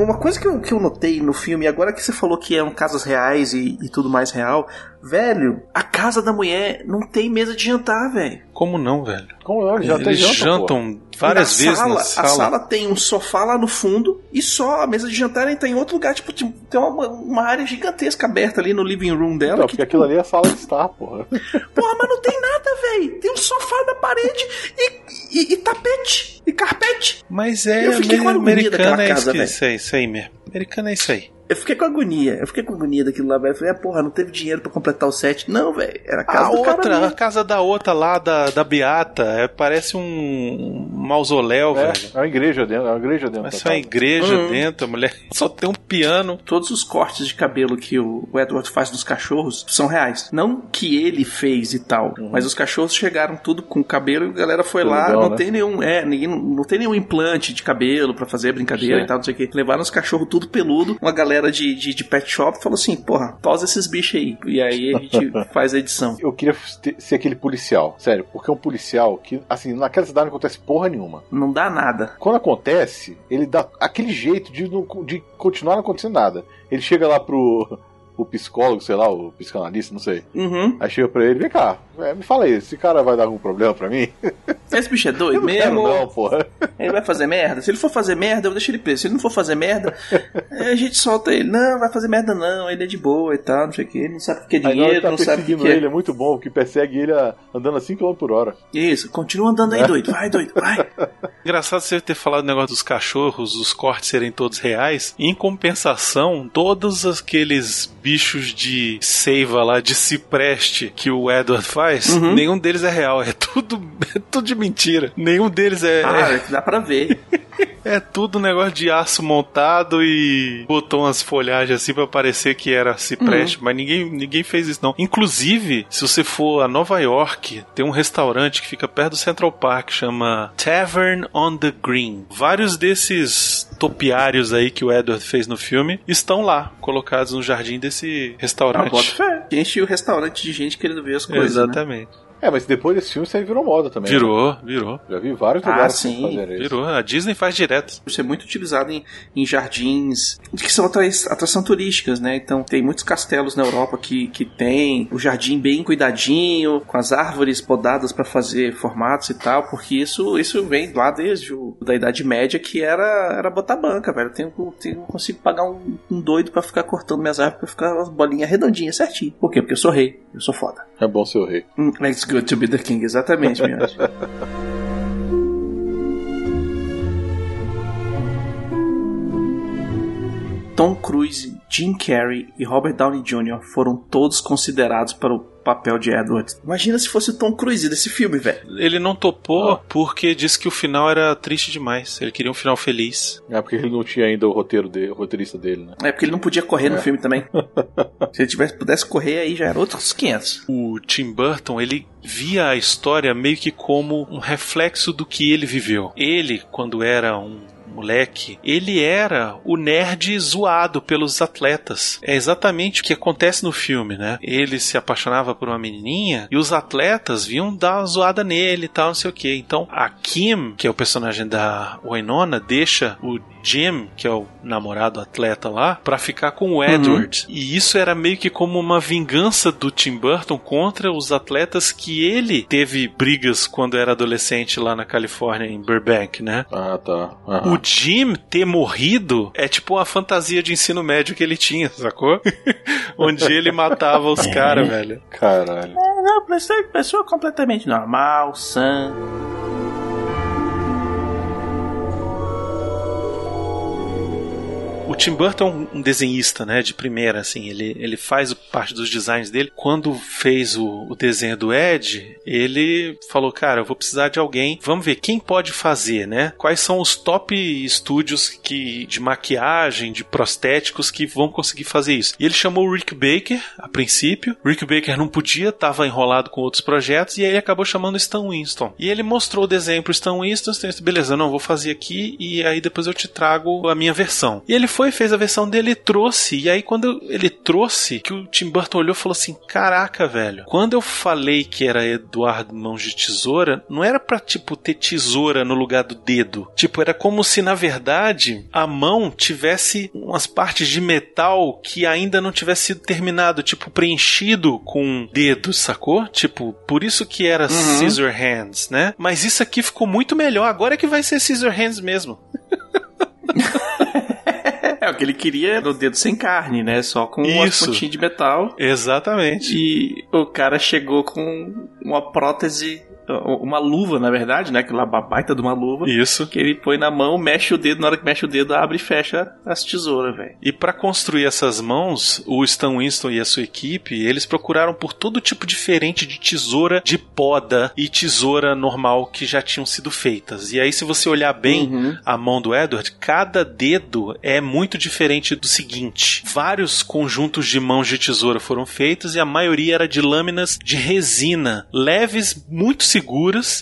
Speaker 5: Uma coisa que eu, que eu notei no filme, agora que você falou que eram casas reais e, e tudo mais real, velho, a casa da mulher não tem mesa de jantar, velho.
Speaker 4: Como não, velho?
Speaker 6: Como não? Já
Speaker 4: Eles
Speaker 6: janta,
Speaker 4: jantam várias
Speaker 5: Na
Speaker 4: vezes
Speaker 5: sala,
Speaker 4: na
Speaker 5: A
Speaker 4: sala.
Speaker 5: sala tem um sofá lá no fundo e só a mesa de jantar está em outro lugar. Tipo, tem tem uma, uma área gigantesca aberta ali no living room dela.
Speaker 6: Então,
Speaker 5: que,
Speaker 6: porque aquilo ali é a sala de estar, porra.
Speaker 5: Porra, mas não tem nada, velho. Tem um sofá na parede e, e- e tapete e carpete.
Speaker 4: Mas é,
Speaker 5: Eu fiquei com
Speaker 4: amer-
Speaker 5: agonia daquela
Speaker 4: é isso,
Speaker 5: casa, velho.
Speaker 4: isso aí, isso aí mesmo. Americana é isso aí.
Speaker 5: Eu fiquei com agonia. Eu fiquei com agonia daquilo lá, velho. Eu falei, ah, porra, não teve dinheiro pra completar o set. Não, velho. Era a casa
Speaker 4: A
Speaker 5: do cara
Speaker 4: outra, a
Speaker 5: mesmo.
Speaker 4: casa da outra lá, da, da Beata, é, parece um mausoléu,
Speaker 6: É,
Speaker 4: velho.
Speaker 6: é uma igreja dentro, é uma igreja dentro.
Speaker 4: Mas só uma igreja
Speaker 5: Uhum.
Speaker 4: dentro, a mulher só tem um piano.
Speaker 5: Todos os cortes de cabelo que o Edward faz nos cachorros são reais. Não que ele fez e tal, mas os cachorros chegaram tudo com cabelo e a galera foi lá.
Speaker 6: Legal,
Speaker 5: não
Speaker 6: né?
Speaker 5: tem nenhum, é, ninguém, não tem nenhum implante de cabelo pra fazer brincadeira
Speaker 6: Sim.
Speaker 5: e tal, não sei o que. Levaram os cachorros tudo peludo. Uma galera de, de, de pet shop falou assim: porra, pausa esses bichos aí. E aí a gente faz a edição.
Speaker 6: Eu queria ser aquele policial, sério, porque é um policial que, assim, naquela cidade não acontece porra nenhuma.
Speaker 5: Não dá nada.
Speaker 6: Quando acontece, ele dá aquele jeito de, de continuar não acontecendo nada. Ele chega lá pro, o psicólogo, sei lá, o psicanalista, não sei.
Speaker 5: Uhum.
Speaker 6: Aí chega pra ele, vem cá, é, me fala aí, esse cara vai dar algum problema pra mim?
Speaker 5: Esse bicho é doido
Speaker 6: Eu não quero
Speaker 5: mesmo?
Speaker 6: não, porra.
Speaker 5: Ele vai fazer merda? Se ele for fazer merda, eu deixo ele preso. Se ele não for fazer merda, a gente solta ele. Não, vai fazer merda não, ele é de boa e tal, não sei o que. Ele não sabe o que é
Speaker 6: Aí
Speaker 5: dinheiro,
Speaker 6: que tá
Speaker 5: não sabe o que que é.
Speaker 6: ele, é muito bom, que persegue ele a- andando a 5 km por hora.
Speaker 5: Isso, continua andando aí,
Speaker 6: É.
Speaker 5: doido. Vai, doido, vai.
Speaker 4: Engraçado você ter falado o negócio dos cachorros, os cortes serem todos reais. Em compensação, todos aqueles bichos de seiva lá, de cipreste que o Edward faz,
Speaker 5: Uhum.
Speaker 4: nenhum deles é real. É tudo, é tudo de mentira. Nenhum deles é,
Speaker 5: Ah, dá pra ver.
Speaker 4: é, é tudo negócio de aço montado e botou umas folhagens assim pra parecer que era cipreste. Mas ninguém, ninguém fez isso, não. Inclusive, se você for a Nova York, tem um restaurante que fica perto do Central Park, chama Tavern on the Green. Vários desses topiários aí que o Edward fez no filme estão lá, colocados no jardim desse
Speaker 5: Ah,
Speaker 4: restaurante.
Speaker 5: bota fé. Enche o restaurante de gente querendo ver as coisas, né?
Speaker 6: É, mas depois desse filme isso aí virou moda também. né?
Speaker 4: Virou, virou.
Speaker 6: Já vi vários
Speaker 5: Ah,
Speaker 6: lugares
Speaker 5: sim,
Speaker 6: fazerem isso.
Speaker 4: Virou. A Disney faz direto.
Speaker 5: Isso é muito utilizado em, em jardins que são atra atração turísticas, né? Então tem muitos castelos na Europa que, que tem o jardim bem cuidadinho, com as árvores podadas para fazer formatos e tal, porque isso, isso vem lá desde o, da Idade Média que era, era botar banca, velho. Eu tenho, tenho, consigo pagar um, um doido para ficar cortando minhas árvores pra ficar as bolinhas redondinhas certinho. Por quê? Porque eu sou rei, eu sou foda.
Speaker 6: É bom ser o rei.
Speaker 5: Hum, It's good to be the king, exatamente, gente. Tom Cruise, Jim Carrey e Robert Downey Jr. foram todos considerados para o papel de Edward. Imagina se fosse o Tom Cruise desse filme, velho.
Speaker 4: Ele não topou porque disse que o final era triste demais. Ele queria um final feliz.
Speaker 6: É porque ele não tinha ainda o roteiro dele, o roteirista dele, né?
Speaker 5: É porque ele não podia correr no
Speaker 6: É.
Speaker 5: filme também. se ele tivesse, pudesse correr aí já era outros 500.
Speaker 4: O Tim Burton, ele via a história meio que como um reflexo do que ele viveu. Ele, quando era um moleque, ele era o nerd zoado pelos atletas. É exatamente o que acontece no filme, né? Ele se apaixonava por uma menininha e os atletas vinham dar uma zoada nele e tal, não sei o que. Então a Kim, que é o personagem da Winona, deixa o Jim, que é o namorado atleta lá, pra ficar com o Edward. E isso era meio que como uma vingança do Tim Burton contra os atletas que ele teve brigas quando era adolescente lá na Califórnia, em Burbank, né?
Speaker 6: Ah, tá.
Speaker 4: O
Speaker 6: Aham.
Speaker 4: Jim ter morrido é tipo uma fantasia de ensino médio que ele tinha, sacou? Onde ele matava os caras, velho.
Speaker 6: Caralho.
Speaker 5: É, não, pessoa, pessoa completamente normal, sã.
Speaker 4: O Tim Burton é um desenhista, né, de primeira, assim, ele, ele faz parte dos designs dele. Quando fez o, o desenho do Ed, ele falou, cara, eu vou precisar de alguém, vamos ver quem pode fazer, né? Quais são os top estúdios que, de maquiagem, de prostéticos que vão conseguir fazer isso. E ele chamou o Rick Baker, a princípio. Rick Baker não podia, estava enrolado com outros projetos, e aí ele acabou chamando Stan Winston. E ele mostrou o desenho pro Stan Winston, Stan beleza, não, vou fazer aqui, e aí depois eu te trago a minha versão. E ele foi, fez a versão dele e trouxe. E aí, quando ele trouxe, que o Tim Burton olhou e falou assim: Caraca, velho, quando eu falei que era Eduardo Mãos de Tesoura, não era pra, tipo, ter tesoura no lugar do dedo. Tipo, era como se, na verdade, a mão tivesse umas partes de metal que ainda não tivesse sido terminado, tipo, preenchido com dedos, sacou? Tipo, por isso que era Scissor Hands, né? Mas isso aqui ficou muito melhor. Agora é que vai ser Scissor Hands mesmo.
Speaker 5: Que ele queria o dedo sem carne, né? Só com uma pontinha de metal.
Speaker 4: Exatamente.
Speaker 5: E o cara chegou com uma prótese, uma luva, na verdade, né? Aquela baita de uma luva.
Speaker 4: Isso.
Speaker 5: Que ele põe na mão, mexe o dedo, na hora que mexe o dedo, abre e fecha as tesouras, velho.
Speaker 4: E para construir essas mãos, o Stan Winston e a sua equipe, eles procuraram por todo tipo diferente de tesoura de poda e tesoura normal que já tinham sido feitas. E aí, se você olhar bem
Speaker 5: Uhum.
Speaker 4: a mão do Edward, cada dedo é muito diferente do seguinte. Vários conjuntos de mãos de tesoura foram feitos e a maioria era de lâminas de resina, leves, muito seguras,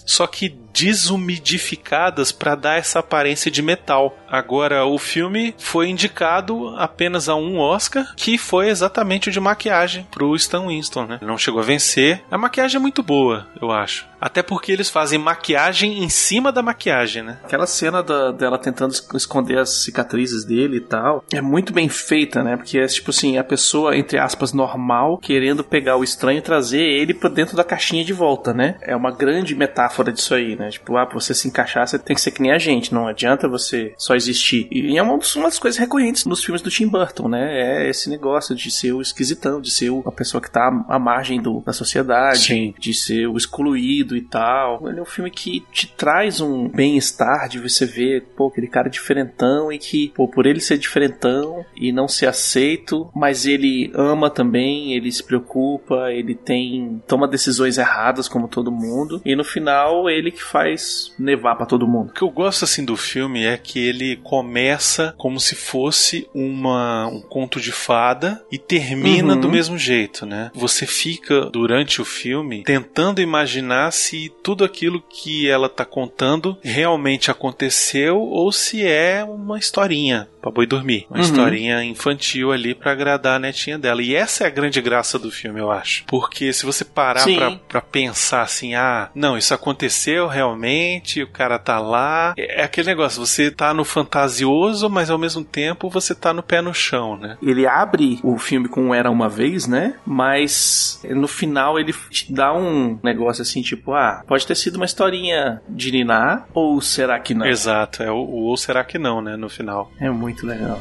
Speaker 4: só que desumidificadas para dar essa aparência de metal. Agora, o filme foi indicado apenas a um Oscar, que foi exatamente o de maquiagem pro Stan Winston, né? Não chegou a vencer. A maquiagem é muito boa, eu acho. Até porque eles fazem maquiagem em cima da maquiagem, né?
Speaker 5: Aquela cena da- dela tentando es- esconder as cicatrizes dele e tal, é muito bem feita, né? Porque é tipo assim, a pessoa, entre aspas, normal, querendo pegar o estranho e trazer ele pra dentro da caixinha de volta, né? É uma grande metáfora disso aí, né? Tipo, ah, pra você se encaixar, você tem que ser que nem a gente, não adianta você só existir. E é uma das uma das coisas recorrentes nos filmes do Tim Burton, né? É esse negócio de ser o esquisitão, de ser a pessoa que tá à margem do- da sociedade,
Speaker 4: Sim.
Speaker 5: de ser o excluído e tal. Ele é um filme que te traz um bem-estar de você ver, pô, aquele cara diferentão e que, pô, por ele ser diferentão e não ser aceito, mas ele ama também, ele se preocupa, ele tem toma decisões erradas como todo mundo e no final ele que faz nevar pra todo mundo.
Speaker 4: O que eu gosto assim do filme é que ele começa como se fosse uma, um conto de fada e termina
Speaker 5: Uhum.
Speaker 4: do mesmo jeito, né? Você fica durante o filme tentando imaginar se tudo aquilo que ela tá contando realmente aconteceu ou se é uma historinha pra boi dormir, uma
Speaker 5: Uhum.
Speaker 4: historinha infantil ali pra agradar a netinha dela. E essa é a grande graça do filme, eu acho. Porque se você parar pra pensar assim, ah, não, isso aconteceu realmente, o cara tá lá. É é aquele negócio, você tá no fantasioso, mas ao mesmo tempo você tá no pé no chão, né?
Speaker 5: Ele abre o filme com Era Uma Vez, né? Mas no final ele dá um negócio assim, tipo, ah, pode ter sido uma historinha de Niná, ou será que não?
Speaker 4: Exato, é o, o ou será que não, né, no final.
Speaker 5: É muito legal.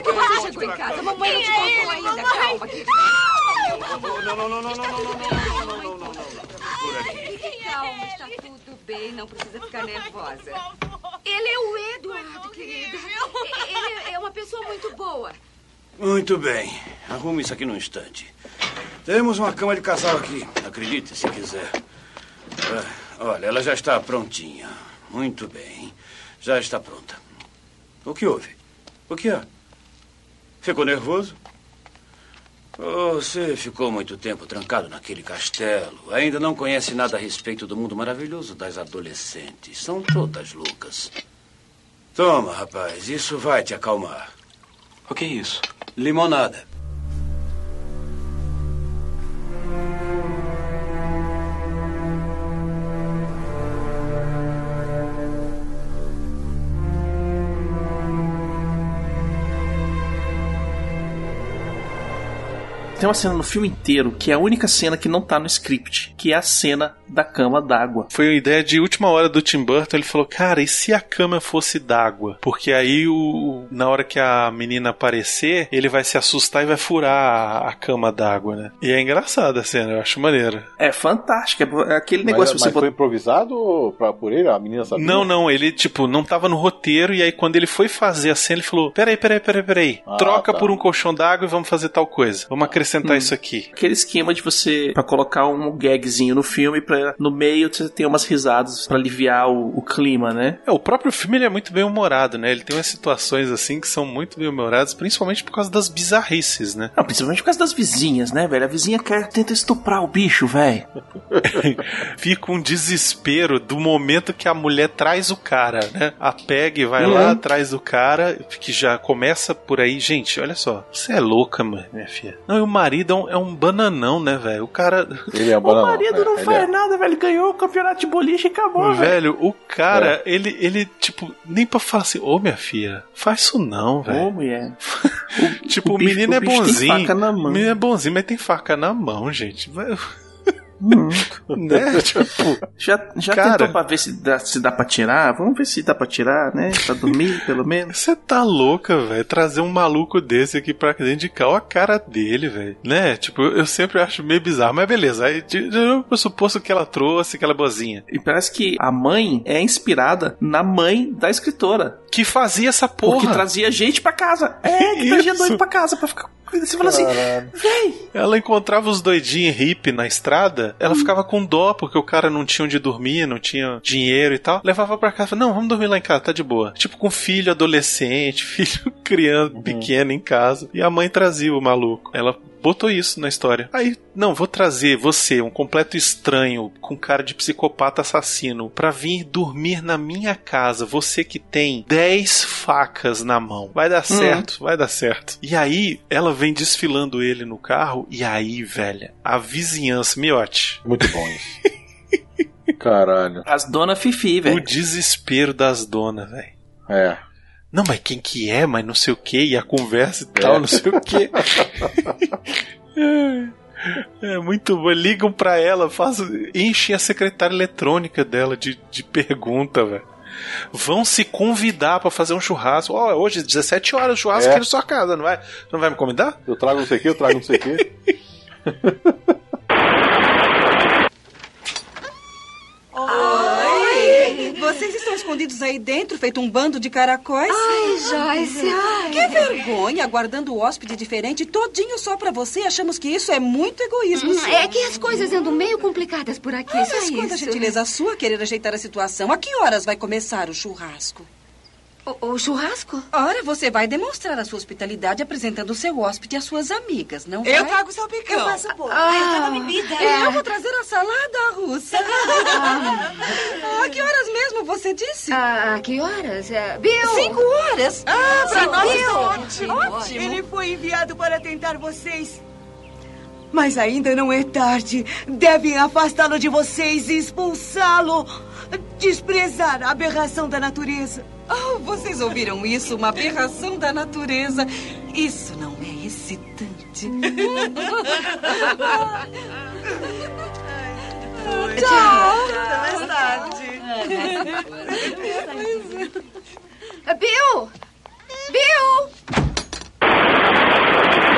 Speaker 10: é que você chegou em casa? Mamãe não te
Speaker 3: é
Speaker 10: contou
Speaker 3: ele,
Speaker 10: ainda. Calma.
Speaker 3: Não,
Speaker 10: não, não, não, não, não, não,
Speaker 8: Fique calma, está tudo bem, não precisa ficar nervosa. Ele é o Eduardo, querida. Ele é uma pessoa muito boa.
Speaker 11: Muito bem. Arrume isso aqui num instante. Temos uma cama de casal aqui. Acredite, se quiser. Ah, olha, ela já está prontinha. Muito bem. Já está pronta. O que houve? O que há? Ficou nervoso? Você ficou muito tempo trancado naquele castelo. Ainda não conhece nada a respeito do mundo maravilhoso das adolescentes. São todas loucas. Toma, rapaz, isso vai te acalmar.
Speaker 9: O que é isso?
Speaker 11: Limonada.
Speaker 5: Tem uma cena no filme inteiro que é a única cena que não tá no script, que é a cena da cama d'água.
Speaker 4: Foi a ideia de última hora do Tim Burton. Ele falou: Cara, e se a cama fosse d'água? Porque aí, o, na hora que a menina aparecer, ele vai se assustar e vai furar a, a cama d'água, né? E é engraçada a cena, eu acho maneira.
Speaker 5: É fantástica. É aquele
Speaker 6: Mas,
Speaker 5: negócio
Speaker 6: mas
Speaker 5: que você
Speaker 6: foi
Speaker 5: bota-
Speaker 6: improvisado pra, por ele? A menina sabia?
Speaker 4: Não, não, ele, tipo, não tava no roteiro. E aí, quando ele foi fazer a cena, ele falou: Peraí, peraí, peraí, peraí.
Speaker 6: Ah,
Speaker 4: Troca
Speaker 6: tá.
Speaker 4: por um colchão d'água e vamos fazer tal coisa. Vamos acrescentar isso aqui.
Speaker 5: Aquele esquema de você pra colocar um gagzinho no filme para no meio você ter umas risadas pra aliviar o, o clima, né?
Speaker 4: É, o próprio filme ele é muito bem humorado, né? Ele tem umas situações assim que são muito bem humoradas, principalmente por causa das bizarrices, né?
Speaker 5: Não, principalmente por causa das vizinhas, né, velho? A vizinha quer tenta estuprar o bicho, velho.
Speaker 4: Fica um desespero do momento que a mulher traz o cara, né? A Peg vai
Speaker 5: Uhum.
Speaker 4: lá, traz o cara, que já começa por aí. Gente, olha só, você é louca, mãe, minha filha. Não, e o marido é um, é um bananão, né, velho? O cara.
Speaker 6: Ele é um
Speaker 5: O marido não
Speaker 6: ele
Speaker 5: faz
Speaker 6: é.
Speaker 5: nada, velho. Ganhou o campeonato de boliche e acabou, velho.
Speaker 4: Velho, o cara, ele, ele, tipo, nem pra falar assim, ô minha filha, faz isso não, velho.
Speaker 5: Ô, mulher.
Speaker 4: Tipo, o,
Speaker 5: o bicho-
Speaker 4: menino
Speaker 5: o
Speaker 4: é
Speaker 5: bicho tem
Speaker 4: bonzinho.
Speaker 5: faca na mão.
Speaker 4: O menino é bonzinho, mas tem faca na mão, gente. Vai- né? Tipo,
Speaker 5: Já, já
Speaker 4: Cara.
Speaker 5: tentou pra ver se dá, se dá pra tirar? Vamos ver se dá pra tirar, né? Pra dormir, pelo menos.
Speaker 4: Você tá louca, velho? Trazer um maluco desse aqui pra dentro de cá. Olha a cara dele, velho. Né? Tipo, eu sempre acho meio bizarro. Mas beleza. Aí, eu pressuposto que ela trouxe, que ela é boazinha.
Speaker 5: E parece que a mãe é inspirada na mãe da escritora.
Speaker 4: Que fazia essa porra.
Speaker 5: Porque trazia gente pra casa. É, que trazia doido pra casa pra ficar. Você fala assim, véi,
Speaker 4: Ela encontrava os doidinhos hippie na estrada, ela ficava com dó, porque o cara não tinha onde dormir, não tinha dinheiro e tal. Levava pra casa, falava, não, vamos dormir lá em casa, tá de boa. Tipo, com filho adolescente, filho criança, pequeno em casa. E a mãe trazia o maluco. Ela botou isso na história. Aí, não, vou trazer você, um completo estranho, com cara de psicopata assassino, pra vir dormir na minha casa. Você que tem 10 facas na mão. Vai dar certo, vai dar certo. E aí, ela vem desfilando ele no carro, e aí, velha, a vizinhança, miote.
Speaker 6: Muito bom isso. Caralho.
Speaker 5: as dona Fifi,
Speaker 4: O
Speaker 5: velho.
Speaker 4: desespero das donas, velho.
Speaker 6: É.
Speaker 4: Não, mas quem que é, mas não sei o que, e a conversa e tal, não sei o que. É muito bom. Ligam pra ela, fazem, enchem a secretária eletrônica dela de, de pergunta, velho. Vão se convidar pra fazer um churrasco. Ó, hoje, 17 horas, churrasco
Speaker 6: É.
Speaker 4: aqui na sua casa, não vai? Não vai me convidar?
Speaker 6: Eu trago não sei o que, eu trago não sei o que.
Speaker 12: Oi! Vocês estão escondidos aí dentro, feito um bando de caracóis?
Speaker 8: Ai, Joyce, ai.
Speaker 12: Que vergonha, aguardando o hóspede diferente todinho só pra você. Achamos que isso é muito egoísmo.
Speaker 8: Hum. É que as coisas andam meio complicadas por aqui,
Speaker 12: Ah,
Speaker 8: só
Speaker 12: mas
Speaker 8: isso.
Speaker 12: gentileza sua querer ajeitar a situação. A que horas vai começar o churrasco?
Speaker 8: O, o churrasco?
Speaker 12: Ora, você vai demonstrar a sua hospitalidade apresentando o seu hóspede às suas amigas, não
Speaker 13: Eu
Speaker 12: vai?
Speaker 13: trago o salpicão.
Speaker 12: Eu faço bolo.
Speaker 13: Ah, eu trago a bebida.
Speaker 12: É, Eu vou trazer a salada russa. Ah, que horas mesmo você disse?
Speaker 8: Ah, que horas? É, Bill!
Speaker 12: Cinco horas.
Speaker 13: Ah, pra
Speaker 12: Cinco
Speaker 13: nós
Speaker 12: horas.
Speaker 13: está ótimo.
Speaker 12: Ótimo.
Speaker 13: Ele foi enviado para tentar vocês. Mas ainda não é tarde. Devem afastá-lo de vocês e expulsá-lo. Desprezar a aberração da natureza.
Speaker 12: Oh, vocês ouviram isso? Uma aberração da natureza. Isso não é excitante.
Speaker 13: Tchau. Até mais tarde.
Speaker 8: Bill! Bill!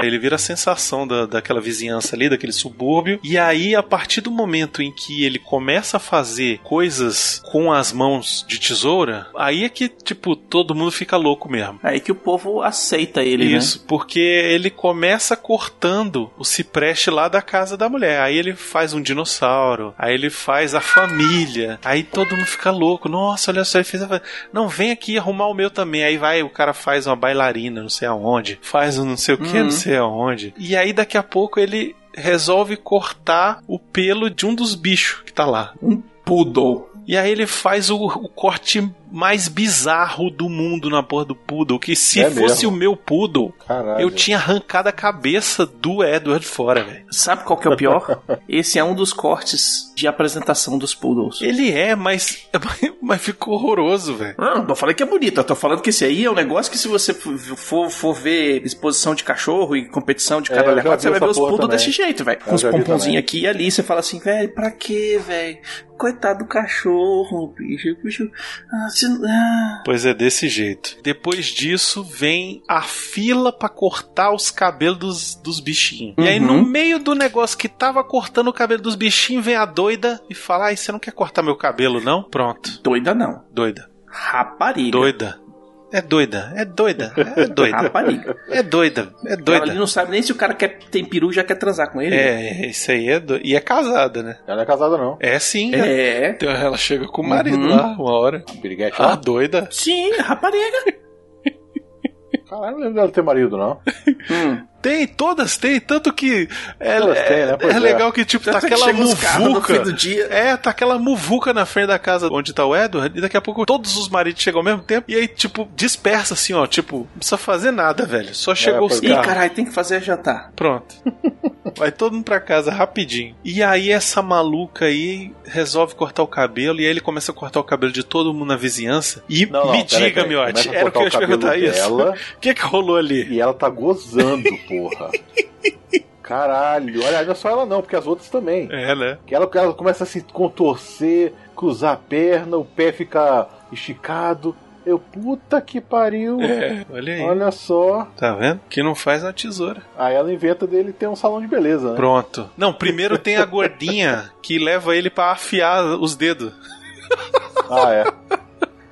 Speaker 4: Ele vira a sensação da, daquela vizinhança ali, daquele subúrbio. E aí, a partir do momento em que ele começa a fazer coisas com as mãos de tesoura, aí é que, tipo, todo mundo fica louco mesmo.
Speaker 5: Aí que o povo aceita ele,
Speaker 4: Isso, porque ele começa cortando o cipreste lá da casa da mulher. Aí ele faz um dinossauro, aí ele faz a família. Aí todo mundo fica louco. Nossa, olha só, ele fez a... Não, vem aqui arrumar o meu também. Aí vai, o cara faz uma bailarina, não sei aonde. Faz um não sei o que,
Speaker 5: Uhum.
Speaker 4: não sei aonde. E aí daqui a pouco ele resolve cortar o pelo de um dos bichos que tá lá.
Speaker 5: Um poodle.
Speaker 4: E aí ele faz o, o corte mais bizarro do mundo na porra do poodle. Que se
Speaker 6: É
Speaker 4: fosse
Speaker 6: mesmo?
Speaker 4: o meu poodle,
Speaker 6: Caralho.
Speaker 4: eu tinha arrancado a cabeça do Edward fora, velho.
Speaker 5: Sabe qual que é o pior? Esse é um dos cortes de apresentação dos poodles.
Speaker 4: Ele é, mas, mas ficou horroroso, velho.
Speaker 5: Não, não falei que é bonito, eu tô falando que esse aí é um negócio que se você for, for ver exposição de cachorro e competição de
Speaker 6: É,
Speaker 5: cada
Speaker 6: eu vi
Speaker 5: você vai ver os poodles desse jeito, velho.
Speaker 6: Eu
Speaker 5: Com os pomponzinhos aqui e ali, você fala assim, velho, pra quê, velho? Coitado do cachorro, bicho. bicho ah, se- ah.
Speaker 4: Pois é, desse jeito. Depois disso, vem a fila pra cortar os cabelos dos, dos bichinhos. E aí,
Speaker 5: Uhum.
Speaker 4: no meio do negócio que tava cortando o cabelo dos bichinhos, vem a doida e fala: Ai, você não quer cortar meu cabelo, não? Pronto.
Speaker 5: Doida não.
Speaker 4: Doida.
Speaker 5: Rapariga.
Speaker 4: Doida. É doida, é doida, é doida.
Speaker 5: Rapariga.
Speaker 4: É doida, é
Speaker 5: Ela
Speaker 4: doida.
Speaker 5: ali não sabe nem se o cara quer, tem peru e já quer transar com ele.
Speaker 4: É, isso aí é doido. E é casada, né?
Speaker 6: Ela não é casada, não.
Speaker 4: É sim.
Speaker 5: É.
Speaker 4: Então ela chega com o marido
Speaker 5: Uhum.
Speaker 4: lá uma hora.
Speaker 6: Piriguete
Speaker 4: Ah,
Speaker 6: lá.
Speaker 4: doida.
Speaker 5: Sim, rapariga.
Speaker 6: Caralho, não lembro dela ter marido, não.
Speaker 5: Hum.
Speaker 4: Tem, todas tem, tanto que é, é,
Speaker 6: têm, né?
Speaker 4: É
Speaker 6: é.
Speaker 4: legal que tipo tá
Speaker 5: Tanto que
Speaker 4: aquela muvuca.
Speaker 5: fim do dia.
Speaker 4: É, tá aquela muvuca na frente da casa onde tá o Edward, e daqui a pouco todos os maridos chegam ao mesmo tempo, e aí tipo dispersa assim, ó, tipo, não precisa fazer nada, velho. Só chegou os
Speaker 6: pois
Speaker 5: Ih, caralho, tem que fazer jantar.
Speaker 4: Pronto. Vai todo mundo pra casa rapidinho. E aí essa maluca aí resolve cortar o cabelo e aí ele começa a cortar o cabelo de todo mundo na vizinhança. E
Speaker 6: Não, não,
Speaker 4: me
Speaker 6: peraí,
Speaker 4: diga,
Speaker 6: a
Speaker 4: era o que eu ia te perguntar
Speaker 6: cabelo
Speaker 4: isso.
Speaker 6: dela.
Speaker 4: O que que rolou ali?
Speaker 6: E ela tá gozando, porra. Caralho, olha, não é só ela não, porque as outras também.
Speaker 4: É, né?
Speaker 6: Que ela, ela começa a se contorcer, cruzar a perna, o pé fica esticado. Eu, puta que pariu.
Speaker 4: É, olha aí.
Speaker 6: Olha só.
Speaker 4: Tá vendo? Que não faz a tesoura.
Speaker 6: Aí ela inventa dele ter um salão de beleza, né?
Speaker 4: Pronto. Não, primeiro tem a gordinha que leva ele pra afiar os dedos.
Speaker 6: Ah, é.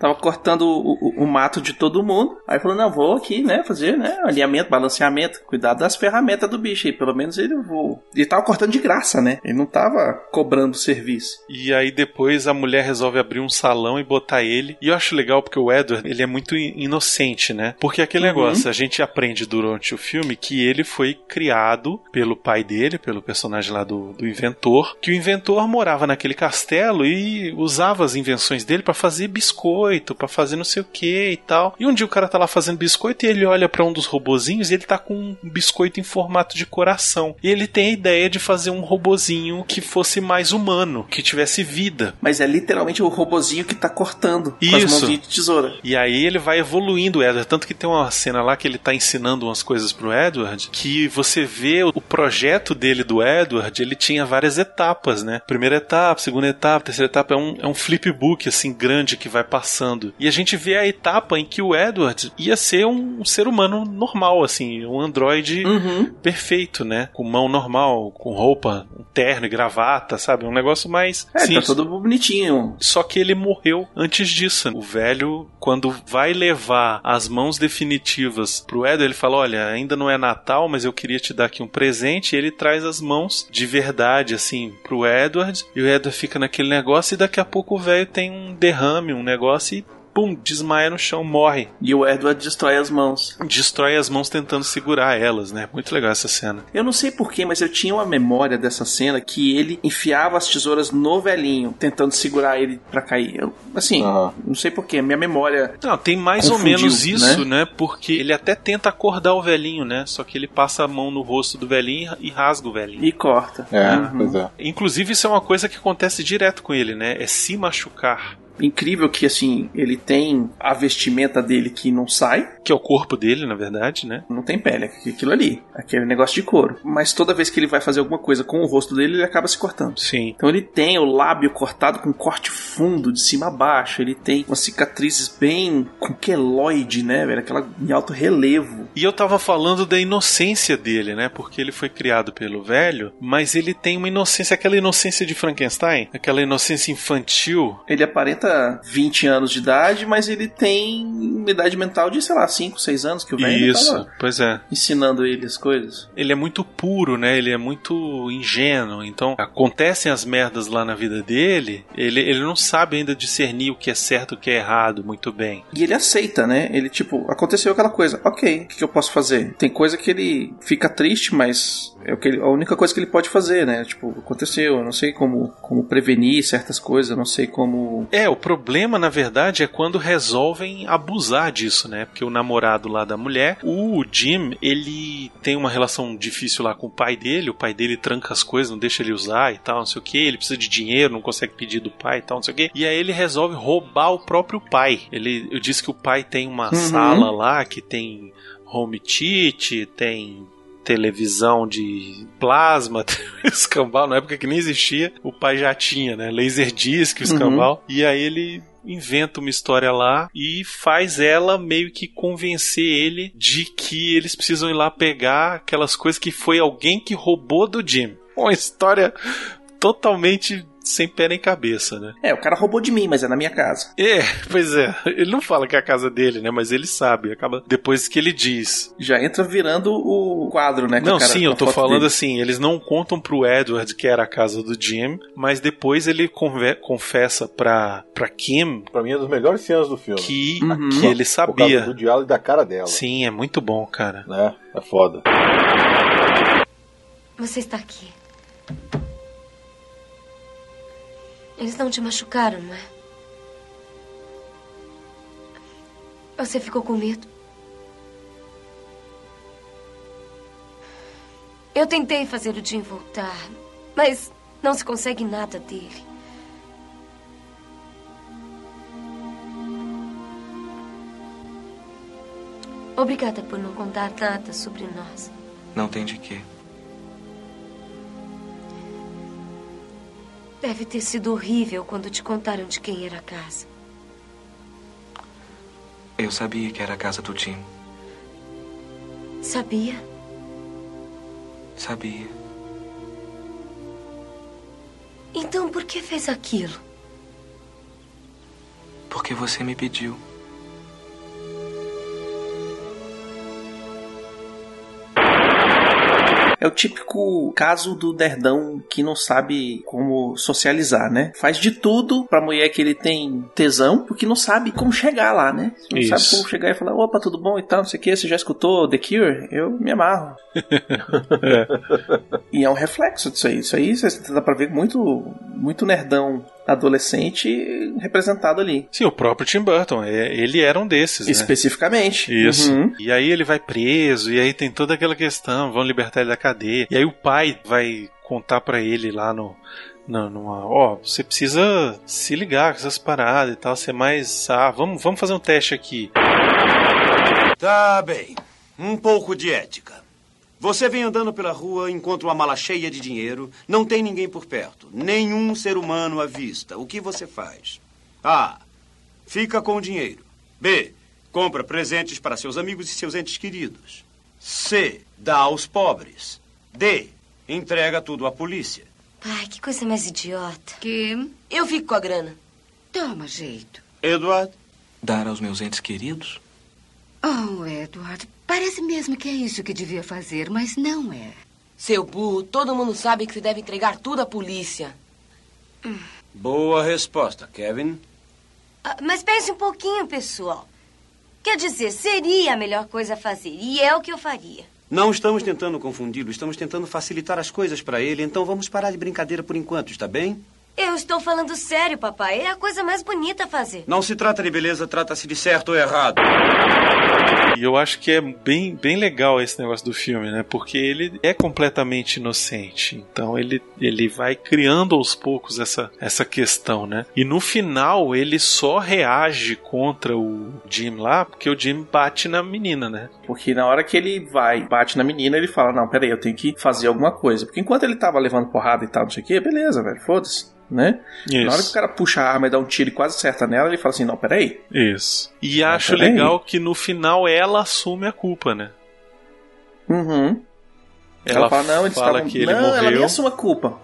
Speaker 5: Tava cortando o, o- o mato de todo mundo. Aí falou, não, vou aqui, né, fazer, né, alinhamento, balanceamento. Cuidado das ferramentas do bicho aí. Pelo menos ele vou. Ele tava cortando de graça, né? Ele não tava cobrando serviço.
Speaker 4: E aí depois a mulher resolve abrir um salão e botar ele. E eu acho legal porque o Edward, ele é muito in- inocente, né? Porque aquele
Speaker 5: Uhum.
Speaker 4: negócio, a gente aprende durante o filme que ele foi criado pelo pai dele, pelo personagem lá do, do inventor, que o inventor morava naquele castelo e usava as invenções dele pra fazer biscoito, pra fazer não sei o que e tal. E um dia o cara tá lá fazendo biscoito e ele olha pra um dos robozinhos e ele tá com um biscoito em formato de coração. E ele tem a ideia de fazer um robozinho que fosse mais humano, que tivesse vida.
Speaker 5: Mas é literalmente o robozinho que tá cortando com as
Speaker 4: Isso.
Speaker 5: mãozinhas de tesoura.
Speaker 4: E aí ele vai evoluindo o Edward. Tanto que tem uma cena lá que ele tá ensinando umas coisas pro Edward, que você vê o projeto dele do Edward, ele tinha várias etapas, né? Primeira etapa, segunda etapa, terceira etapa, é um, é um flipbook, assim, grande que vai passando. E a gente vê a etapa em que o Edward ia ser um, ser humano normal, assim, um androide
Speaker 5: Uhum.
Speaker 4: perfeito, né? Com mão normal, com roupa, um terno e gravata, sabe? Um negócio mais
Speaker 5: É, tá
Speaker 4: simples.
Speaker 5: todo bonitinho.
Speaker 4: Só que ele morreu antes disso. O velho, quando vai levar as mãos definitivas pro Edward, ele fala: Olha, ainda não é Natal, mas eu queria te dar aqui um presente. E ele traz as mãos de verdade, assim, pro Edward. E o Edward fica naquele negócio. E daqui a pouco o velho tem um derrame, um negócio e pum, desmaia no chão, morre.
Speaker 5: E o Edward destrói as mãos.
Speaker 4: Destrói as mãos tentando segurar elas, né? Muito legal essa cena.
Speaker 5: Eu não sei porquê, mas eu tinha uma memória dessa cena que ele enfiava as tesouras no velhinho, tentando segurar ele pra cair. Eu, assim, não sei porquê, minha memória.
Speaker 4: Não, tem mais ou menos isso,
Speaker 5: né?
Speaker 4: né? Porque ele até tenta acordar o velhinho, né? Só que ele passa a mão no rosto do velhinho e rasga o velhinho.
Speaker 5: E corta.
Speaker 6: É,
Speaker 5: Uhum.
Speaker 6: pois é.
Speaker 4: Inclusive, isso é uma coisa que acontece direto com ele, né? É se machucar.
Speaker 5: Incrível que, assim, ele tem a vestimenta dele que não sai.
Speaker 4: Que é o corpo dele, na verdade, né?
Speaker 5: Não tem pele, é aquilo ali. Aquele negócio de couro. Mas toda vez que ele vai fazer alguma coisa com o rosto dele, ele acaba se cortando.
Speaker 4: Sim.
Speaker 5: Então ele tem o lábio cortado com corte fundo, de cima a baixo. Ele tem umas cicatrizes bem com queloide, né, velho? Aquela em alto relevo.
Speaker 4: E eu tava falando da inocência dele, né? Porque ele foi criado pelo velho, mas ele tem uma inocência, aquela inocência de Frankenstein, aquela inocência infantil.
Speaker 5: Ele aparenta 20 anos de idade, mas ele tem uma idade mental de, sei lá, 5, 6 anos que o velho
Speaker 4: Isso,
Speaker 5: tava
Speaker 4: pois é.
Speaker 5: ensinando ele as coisas.
Speaker 4: Ele é muito puro, né? Ele é muito ingênuo. Então, acontecem as merdas lá na vida dele, ele, ele não sabe ainda discernir o que é certo e o que é errado muito bem.
Speaker 5: E ele aceita, né? Ele, tipo, aconteceu aquela coisa. Ok, o que, que eu posso fazer? Tem coisa que ele fica triste, mas é o que ele- a única coisa que ele pode fazer, né? Tipo, aconteceu, eu não sei como, como prevenir certas coisas, eu não sei como.
Speaker 4: É, o problema, na verdade, é quando resolvem abusar disso, né? Porque o namorado lá da mulher, o Jim, ele tem uma relação difícil lá com o pai dele, o pai dele tranca as coisas, não deixa ele usar e tal, não sei o que, ele precisa de dinheiro, não consegue pedir do pai e tal, não sei o que. E aí ele resolve roubar o próprio pai. Ele, eu disse que o pai tem uma
Speaker 5: Uhum.
Speaker 4: sala lá que tem home theater, tem televisão de plasma, escambau, na época que nem existia, o pai já tinha, né? Laserdisc, o
Speaker 5: Uhum.
Speaker 4: escambau. E aí ele inventa uma história lá e faz ela meio que convencer ele de que eles precisam ir lá pegar aquelas coisas que foi alguém que roubou do Jim. Uma história totalmente sem pé nem cabeça, né?
Speaker 5: É, o cara roubou de mim, mas é na minha casa.
Speaker 4: É, pois é. Ele não fala que é a casa dele, né? Mas ele sabe. Acaba depois que ele diz.
Speaker 5: Já entra virando o quadro, né?
Speaker 4: Não,
Speaker 5: cara-
Speaker 4: sim, eu tô falando
Speaker 5: dele.
Speaker 4: assim, eles não contam pro Edward que era a casa do Jim, mas depois ele confessa pra, pra Kim
Speaker 6: Pra mim é uma das melhores cenas do filme.
Speaker 4: que,
Speaker 5: Uhum.
Speaker 4: que ele
Speaker 6: Por causa
Speaker 4: sabia.
Speaker 6: do diálogo e da cara dela.
Speaker 4: Sim, é muito bom, cara.
Speaker 6: Né? É foda.
Speaker 14: Você está aqui. Eles não te machucaram, não é? Você ficou com medo? Eu tentei fazer o Jim voltar, mas não se consegue nada dele. Obrigada por não contar nada sobre nós.
Speaker 9: Não tem de quê.
Speaker 14: Deve ter sido horrível quando te contaram de quem era a casa.
Speaker 9: Eu sabia que era a casa do Jim.
Speaker 14: Sabia?
Speaker 9: Sabia.
Speaker 14: Então por que fez aquilo?
Speaker 9: Porque você me pediu.
Speaker 5: É o típico caso do nerdão que não sabe como socializar, né? Faz de tudo pra mulher que ele tem tesão, porque não sabe como chegar lá, né? Não
Speaker 4: Isso.
Speaker 5: sabe como chegar e falar, opa, tudo bom e tal, não sei o que, você já escutou The Cure? Eu me amarro. E é um reflexo disso aí. Isso aí você dá pra ver muito, muito nerdão adolescente representado ali.
Speaker 4: Sim, o próprio Tim Burton, é- ele era um desses, né?
Speaker 5: Especificamente.
Speaker 4: Isso.
Speaker 5: Uhum.
Speaker 4: E aí ele vai preso, e aí tem toda aquela questão, vão libertar ele da cadeia. E aí o pai vai contar pra ele lá no. na- numa, ó, você precisa se ligar com essas paradas e tal, ser mais. Ah, vamos, vamos fazer um teste aqui.
Speaker 11: Tá bem. Um pouco de ética. Você vem andando pela rua, encontra uma mala cheia de dinheiro, não tem ninguém por perto, nenhum ser humano à vista. O que você faz? A. Fica com o dinheiro. B. Compra presentes para seus amigos e seus entes queridos. C. Dá aos pobres. D. Entrega tudo à polícia.
Speaker 14: Pai, que coisa mais idiota.
Speaker 8: Kim,
Speaker 14: Eu fico com a grana.
Speaker 8: toma jeito.
Speaker 11: Edward?
Speaker 9: Dar aos meus entes queridos?
Speaker 8: Oh, Edward, parece mesmo que é isso que devia fazer, mas não é.
Speaker 15: Seu burro, todo mundo sabe que você deve entregar tudo à polícia.
Speaker 11: Boa resposta, Kevin.
Speaker 14: Ah, Mas pense um pouquinho, pessoal. Quer dizer, seria a melhor coisa a fazer. E é o que eu faria.
Speaker 11: Não estamos tentando confundi-lo, estamos tentando facilitar as coisas para ele, então vamos parar de brincadeira por enquanto, está bem?
Speaker 14: Eu estou falando sério, papai. É a coisa mais bonita a fazer.
Speaker 11: Não se trata de beleza, trata-se de certo ou errado.
Speaker 4: E eu acho que é bem, bem legal esse negócio do filme, né? Porque ele é completamente inocente. Então ele, ele vai criando aos poucos essa, essa questão, né? E no final ele só reage contra o Jim lá porque o Jim bate na menina, né?
Speaker 5: Porque na hora que ele vai, bate na menina, ele fala: Não, peraí, eu tenho que fazer alguma coisa. Porque enquanto ele tava levando porrada e tal, não sei o que, beleza, velho, foda-se. Né?
Speaker 4: Isso.
Speaker 5: Na hora que o cara puxa a arma e dá um tiro e quase acerta nela, ele fala assim: Não, peraí.
Speaker 4: Isso. E acho
Speaker 5: peraí.
Speaker 4: legal que no final ela assume a culpa, né?
Speaker 5: Uhum. Ela,
Speaker 4: Ela
Speaker 5: fala: Não, eles
Speaker 4: fala
Speaker 5: estavam.
Speaker 4: que ele
Speaker 5: não, ela
Speaker 4: morreu.
Speaker 5: nem assume a culpa.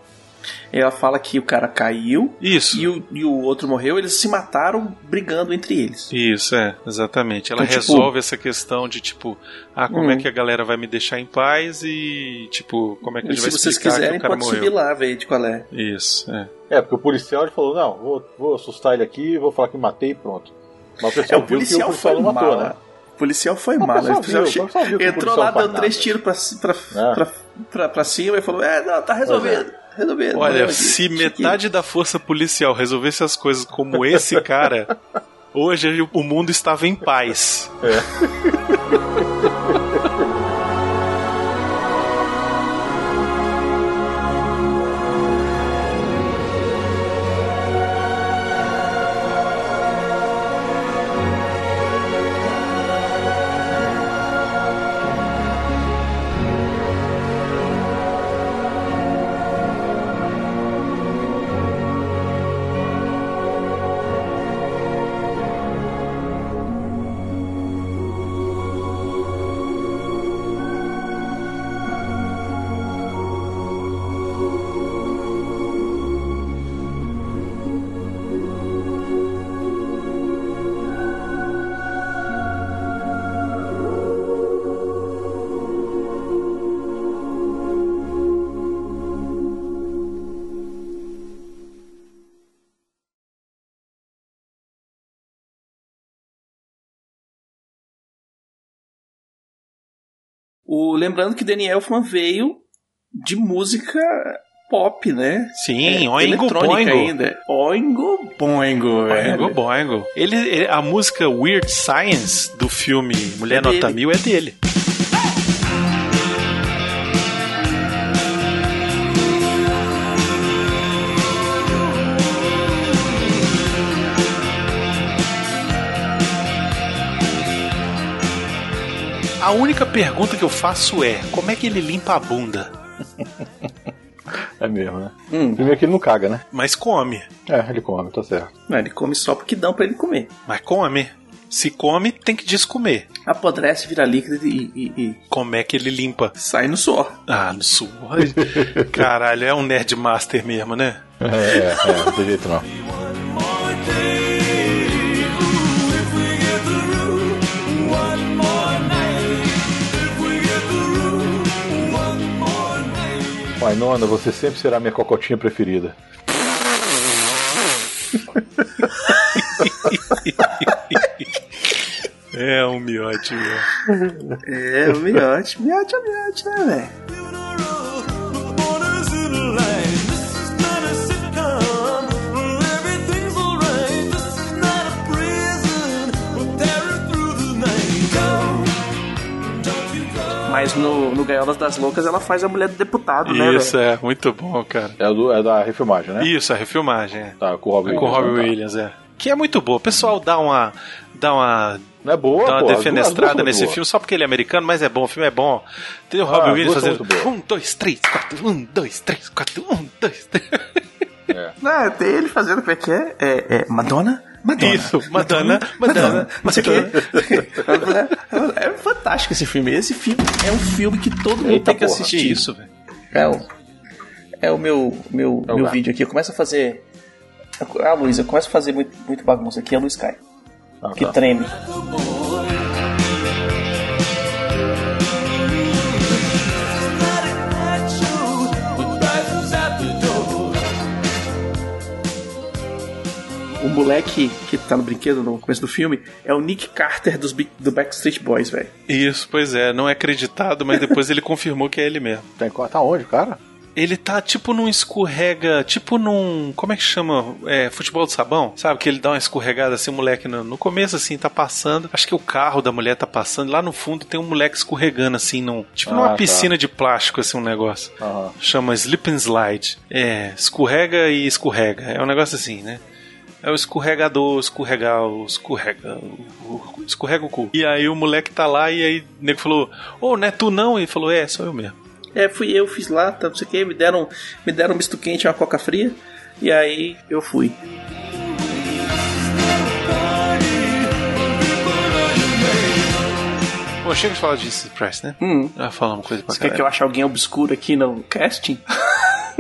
Speaker 5: Ela fala que o cara caiu
Speaker 4: Isso.
Speaker 5: E, o, e o outro morreu, eles se mataram brigando entre eles.
Speaker 4: Isso, é, exatamente. Ela
Speaker 5: Então, tipo-
Speaker 4: resolve essa questão de tipo, ah, como
Speaker 5: Hum.
Speaker 4: é que a galera vai me deixar em paz e, tipo, como é que a gente
Speaker 5: se
Speaker 4: vai
Speaker 5: vocês
Speaker 4: explicar
Speaker 5: quiserem,
Speaker 4: que o cara
Speaker 5: pode
Speaker 4: morreu.
Speaker 5: subir lá, ver de qual é.
Speaker 4: Isso, é.
Speaker 6: É, porque o policial ele falou: não, vou, vou assustar ele aqui, vou falar que matei e pronto. Mas o
Speaker 5: É,
Speaker 6: pessoal
Speaker 5: o
Speaker 6: viu que o
Speaker 5: policial
Speaker 6: policial
Speaker 5: foi
Speaker 6: não matou,
Speaker 5: mala.
Speaker 6: né?
Speaker 5: O policial foi mala.
Speaker 6: pessoal
Speaker 5: O policial
Speaker 6: viu,
Speaker 5: che- Entrou
Speaker 6: policial
Speaker 5: lá, deu três tiros pra, pra,
Speaker 6: É.
Speaker 5: pra, pra, pra cima e falou: É, não, tá resolvido. Resolvido.
Speaker 4: Olha,
Speaker 5: Não,
Speaker 4: se
Speaker 5: aqui.
Speaker 4: metade da força policial resolvesse as coisas como esse cara, hoje o mundo estava em paz.
Speaker 6: É.
Speaker 5: lembrando que Danny Elfman veio de música pop, né?
Speaker 4: Sim,
Speaker 5: É,
Speaker 4: Oingo Boingo.
Speaker 5: ainda. Oingo Boingo, velho.
Speaker 4: Boingo Boingo. Ele, ele- a música Weird Science do filme Mulher
Speaker 5: É
Speaker 4: Nota. Mil é dele. A única pergunta que eu faço é: como é que ele limpa a bunda?
Speaker 6: É mesmo, né?
Speaker 5: Hum.
Speaker 6: Primeiro que ele não caga, né?
Speaker 4: Mas come.
Speaker 6: É, ele come, tá certo.
Speaker 5: Não, ele come só porque dão pra ele comer.
Speaker 4: Mas come. Se come, tem que descomer.
Speaker 5: Apodrece, vira líquido e, e- e
Speaker 4: Como é que ele limpa?
Speaker 5: sai no suor.
Speaker 4: Ah, no suor. Caralho, é um nerd master mesmo, né?
Speaker 6: É, é, é, não tem jeito não. Nona, você sempre será minha cocotinha preferida.
Speaker 4: É um miote, meu.
Speaker 5: É, o miote. Miote é miote, né, velho? Mas no, no Gaiolas das Loucas ela faz a mulher do deputado, né, velho?
Speaker 4: Isso, é, muito bom, cara.
Speaker 6: É, do, é da refilmagem, né?
Speaker 4: Isso, a refilmagem, é.
Speaker 6: Tá, com o Robin
Speaker 4: É com o
Speaker 6: Williams,
Speaker 4: Robbie
Speaker 6: né? Tá.
Speaker 4: Williams, é. Que é muito boa. O pessoal dá uma. dá uma.
Speaker 6: Não é boa,
Speaker 4: dá uma
Speaker 6: pô, duas-
Speaker 4: defenestrada
Speaker 6: as duas são
Speaker 4: nesse filme só porque ele é americano, mas é bom, o filme é bom. Tem o Robbie
Speaker 6: Ah, as
Speaker 4: Williams
Speaker 6: duas são
Speaker 4: fazendo. Um, dois, três, quatro, um, dois, três, quatro, um, dois, três.
Speaker 5: Não, tem ele fazendo como é que é? É, é Madonna? Madonna.
Speaker 4: Isso, Madonna, Madonna,
Speaker 5: o quê. É, é fantástico esse filme. Esse filme é um filme que todo mundo
Speaker 6: Eita
Speaker 5: tem que
Speaker 6: porra,
Speaker 5: assistir.
Speaker 4: isso, velho.
Speaker 5: É o, é o meu, meu,
Speaker 6: É o
Speaker 5: meu vídeo aqui. Eu começo a fazer. Ah, Luiz, eu começo a fazer muito, muito bagunça aqui. A Luiz cai.
Speaker 6: Ah,
Speaker 5: que
Speaker 6: tá.
Speaker 5: treme. Moleque que tá no brinquedo no começo do filme é o Nick Carter dos, do Backstreet Boys, velho.
Speaker 4: Isso, pois é, não é acreditado, mas depois ele confirmou que é ele mesmo.
Speaker 6: Tá, tá onde, cara?
Speaker 4: Ele tá tipo num escorrega, tipo num. Como é que chama? É, futebol de sabão? Sabe? Que ele dá uma escorregada assim, o moleque no, no começo assim tá passando. Acho que o carro da mulher tá passando. Lá no fundo tem um moleque escorregando assim, num, tipo
Speaker 6: Ah,
Speaker 4: numa
Speaker 6: tá.
Speaker 4: piscina de plástico, assim, um negócio. Chama Slip and Slide. É, escorrega e escorrega. É um negócio assim, né? É o escorregador, escorregar, o escorrega, escorrega o cu. E aí o moleque tá lá e aí o nego falou, ô, não é tu não? E ele falou, é, sou eu mesmo.
Speaker 5: É, fui eu, fiz lá, tá, não sei o que, me deram, me deram um misto quente e uma coca fria. E aí eu fui.
Speaker 4: Pô, chega de falar de Jesus Price, né?
Speaker 5: Hum.
Speaker 4: Vai falar uma coisa pra
Speaker 5: Você quer que eu ache alguém obscuro aqui no casting?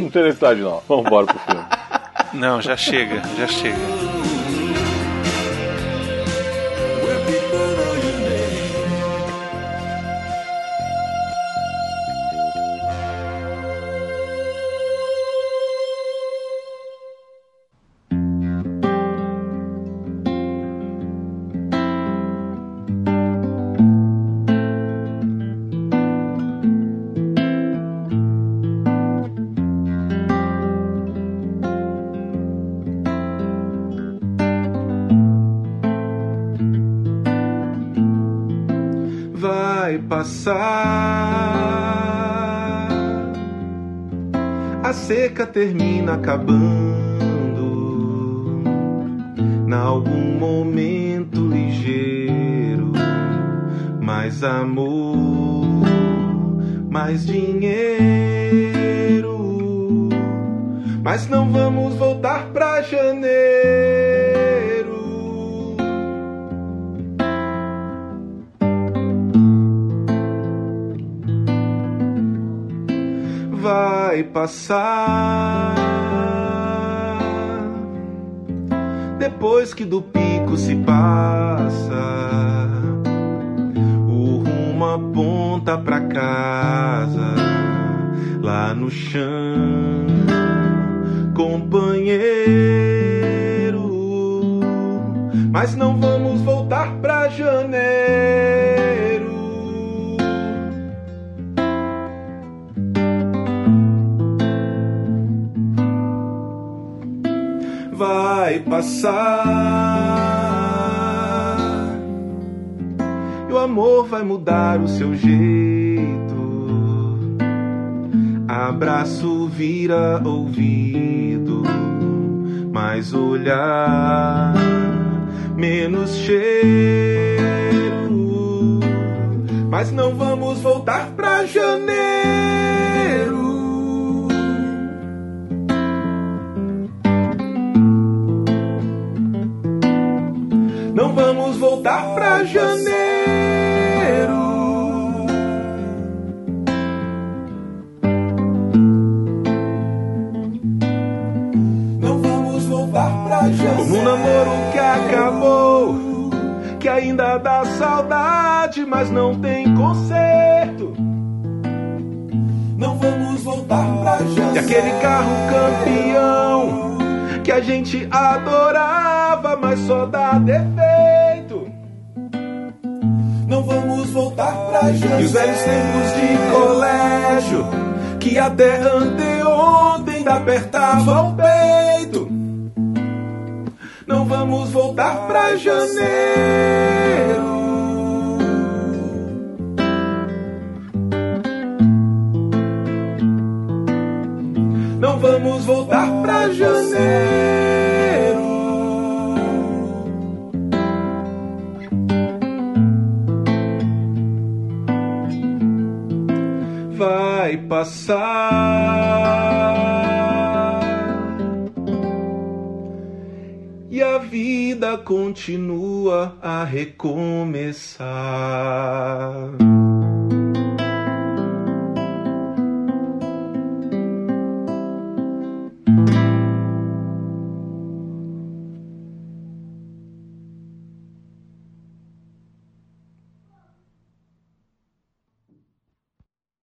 Speaker 6: não tem necessidade, não. Vamos embora pro filme.
Speaker 4: Não, já chega, já chega.
Speaker 16: Passar. E o amor vai mudar o seu jeito. Abraço vira ouvido, mais olhar, menos cheiro. Mas não vamos voltar pra janeiro. Voltar pra janeiro. Não vamos voltar pra janeiro. Como um namoro que acabou, que ainda dá saudade, mas não tem conserto. Não vamos voltar pra janeiro. E aquele carro campeão que a gente adorava, mas só dá defeito. Vamos voltar pra janeiro. E os velhos tempos de colégio, que até anteontem apertava o peito. Não vamos voltar pra janeiro. Não vamos voltar pra janeiro. Passar. E a vida continua a recomeçar.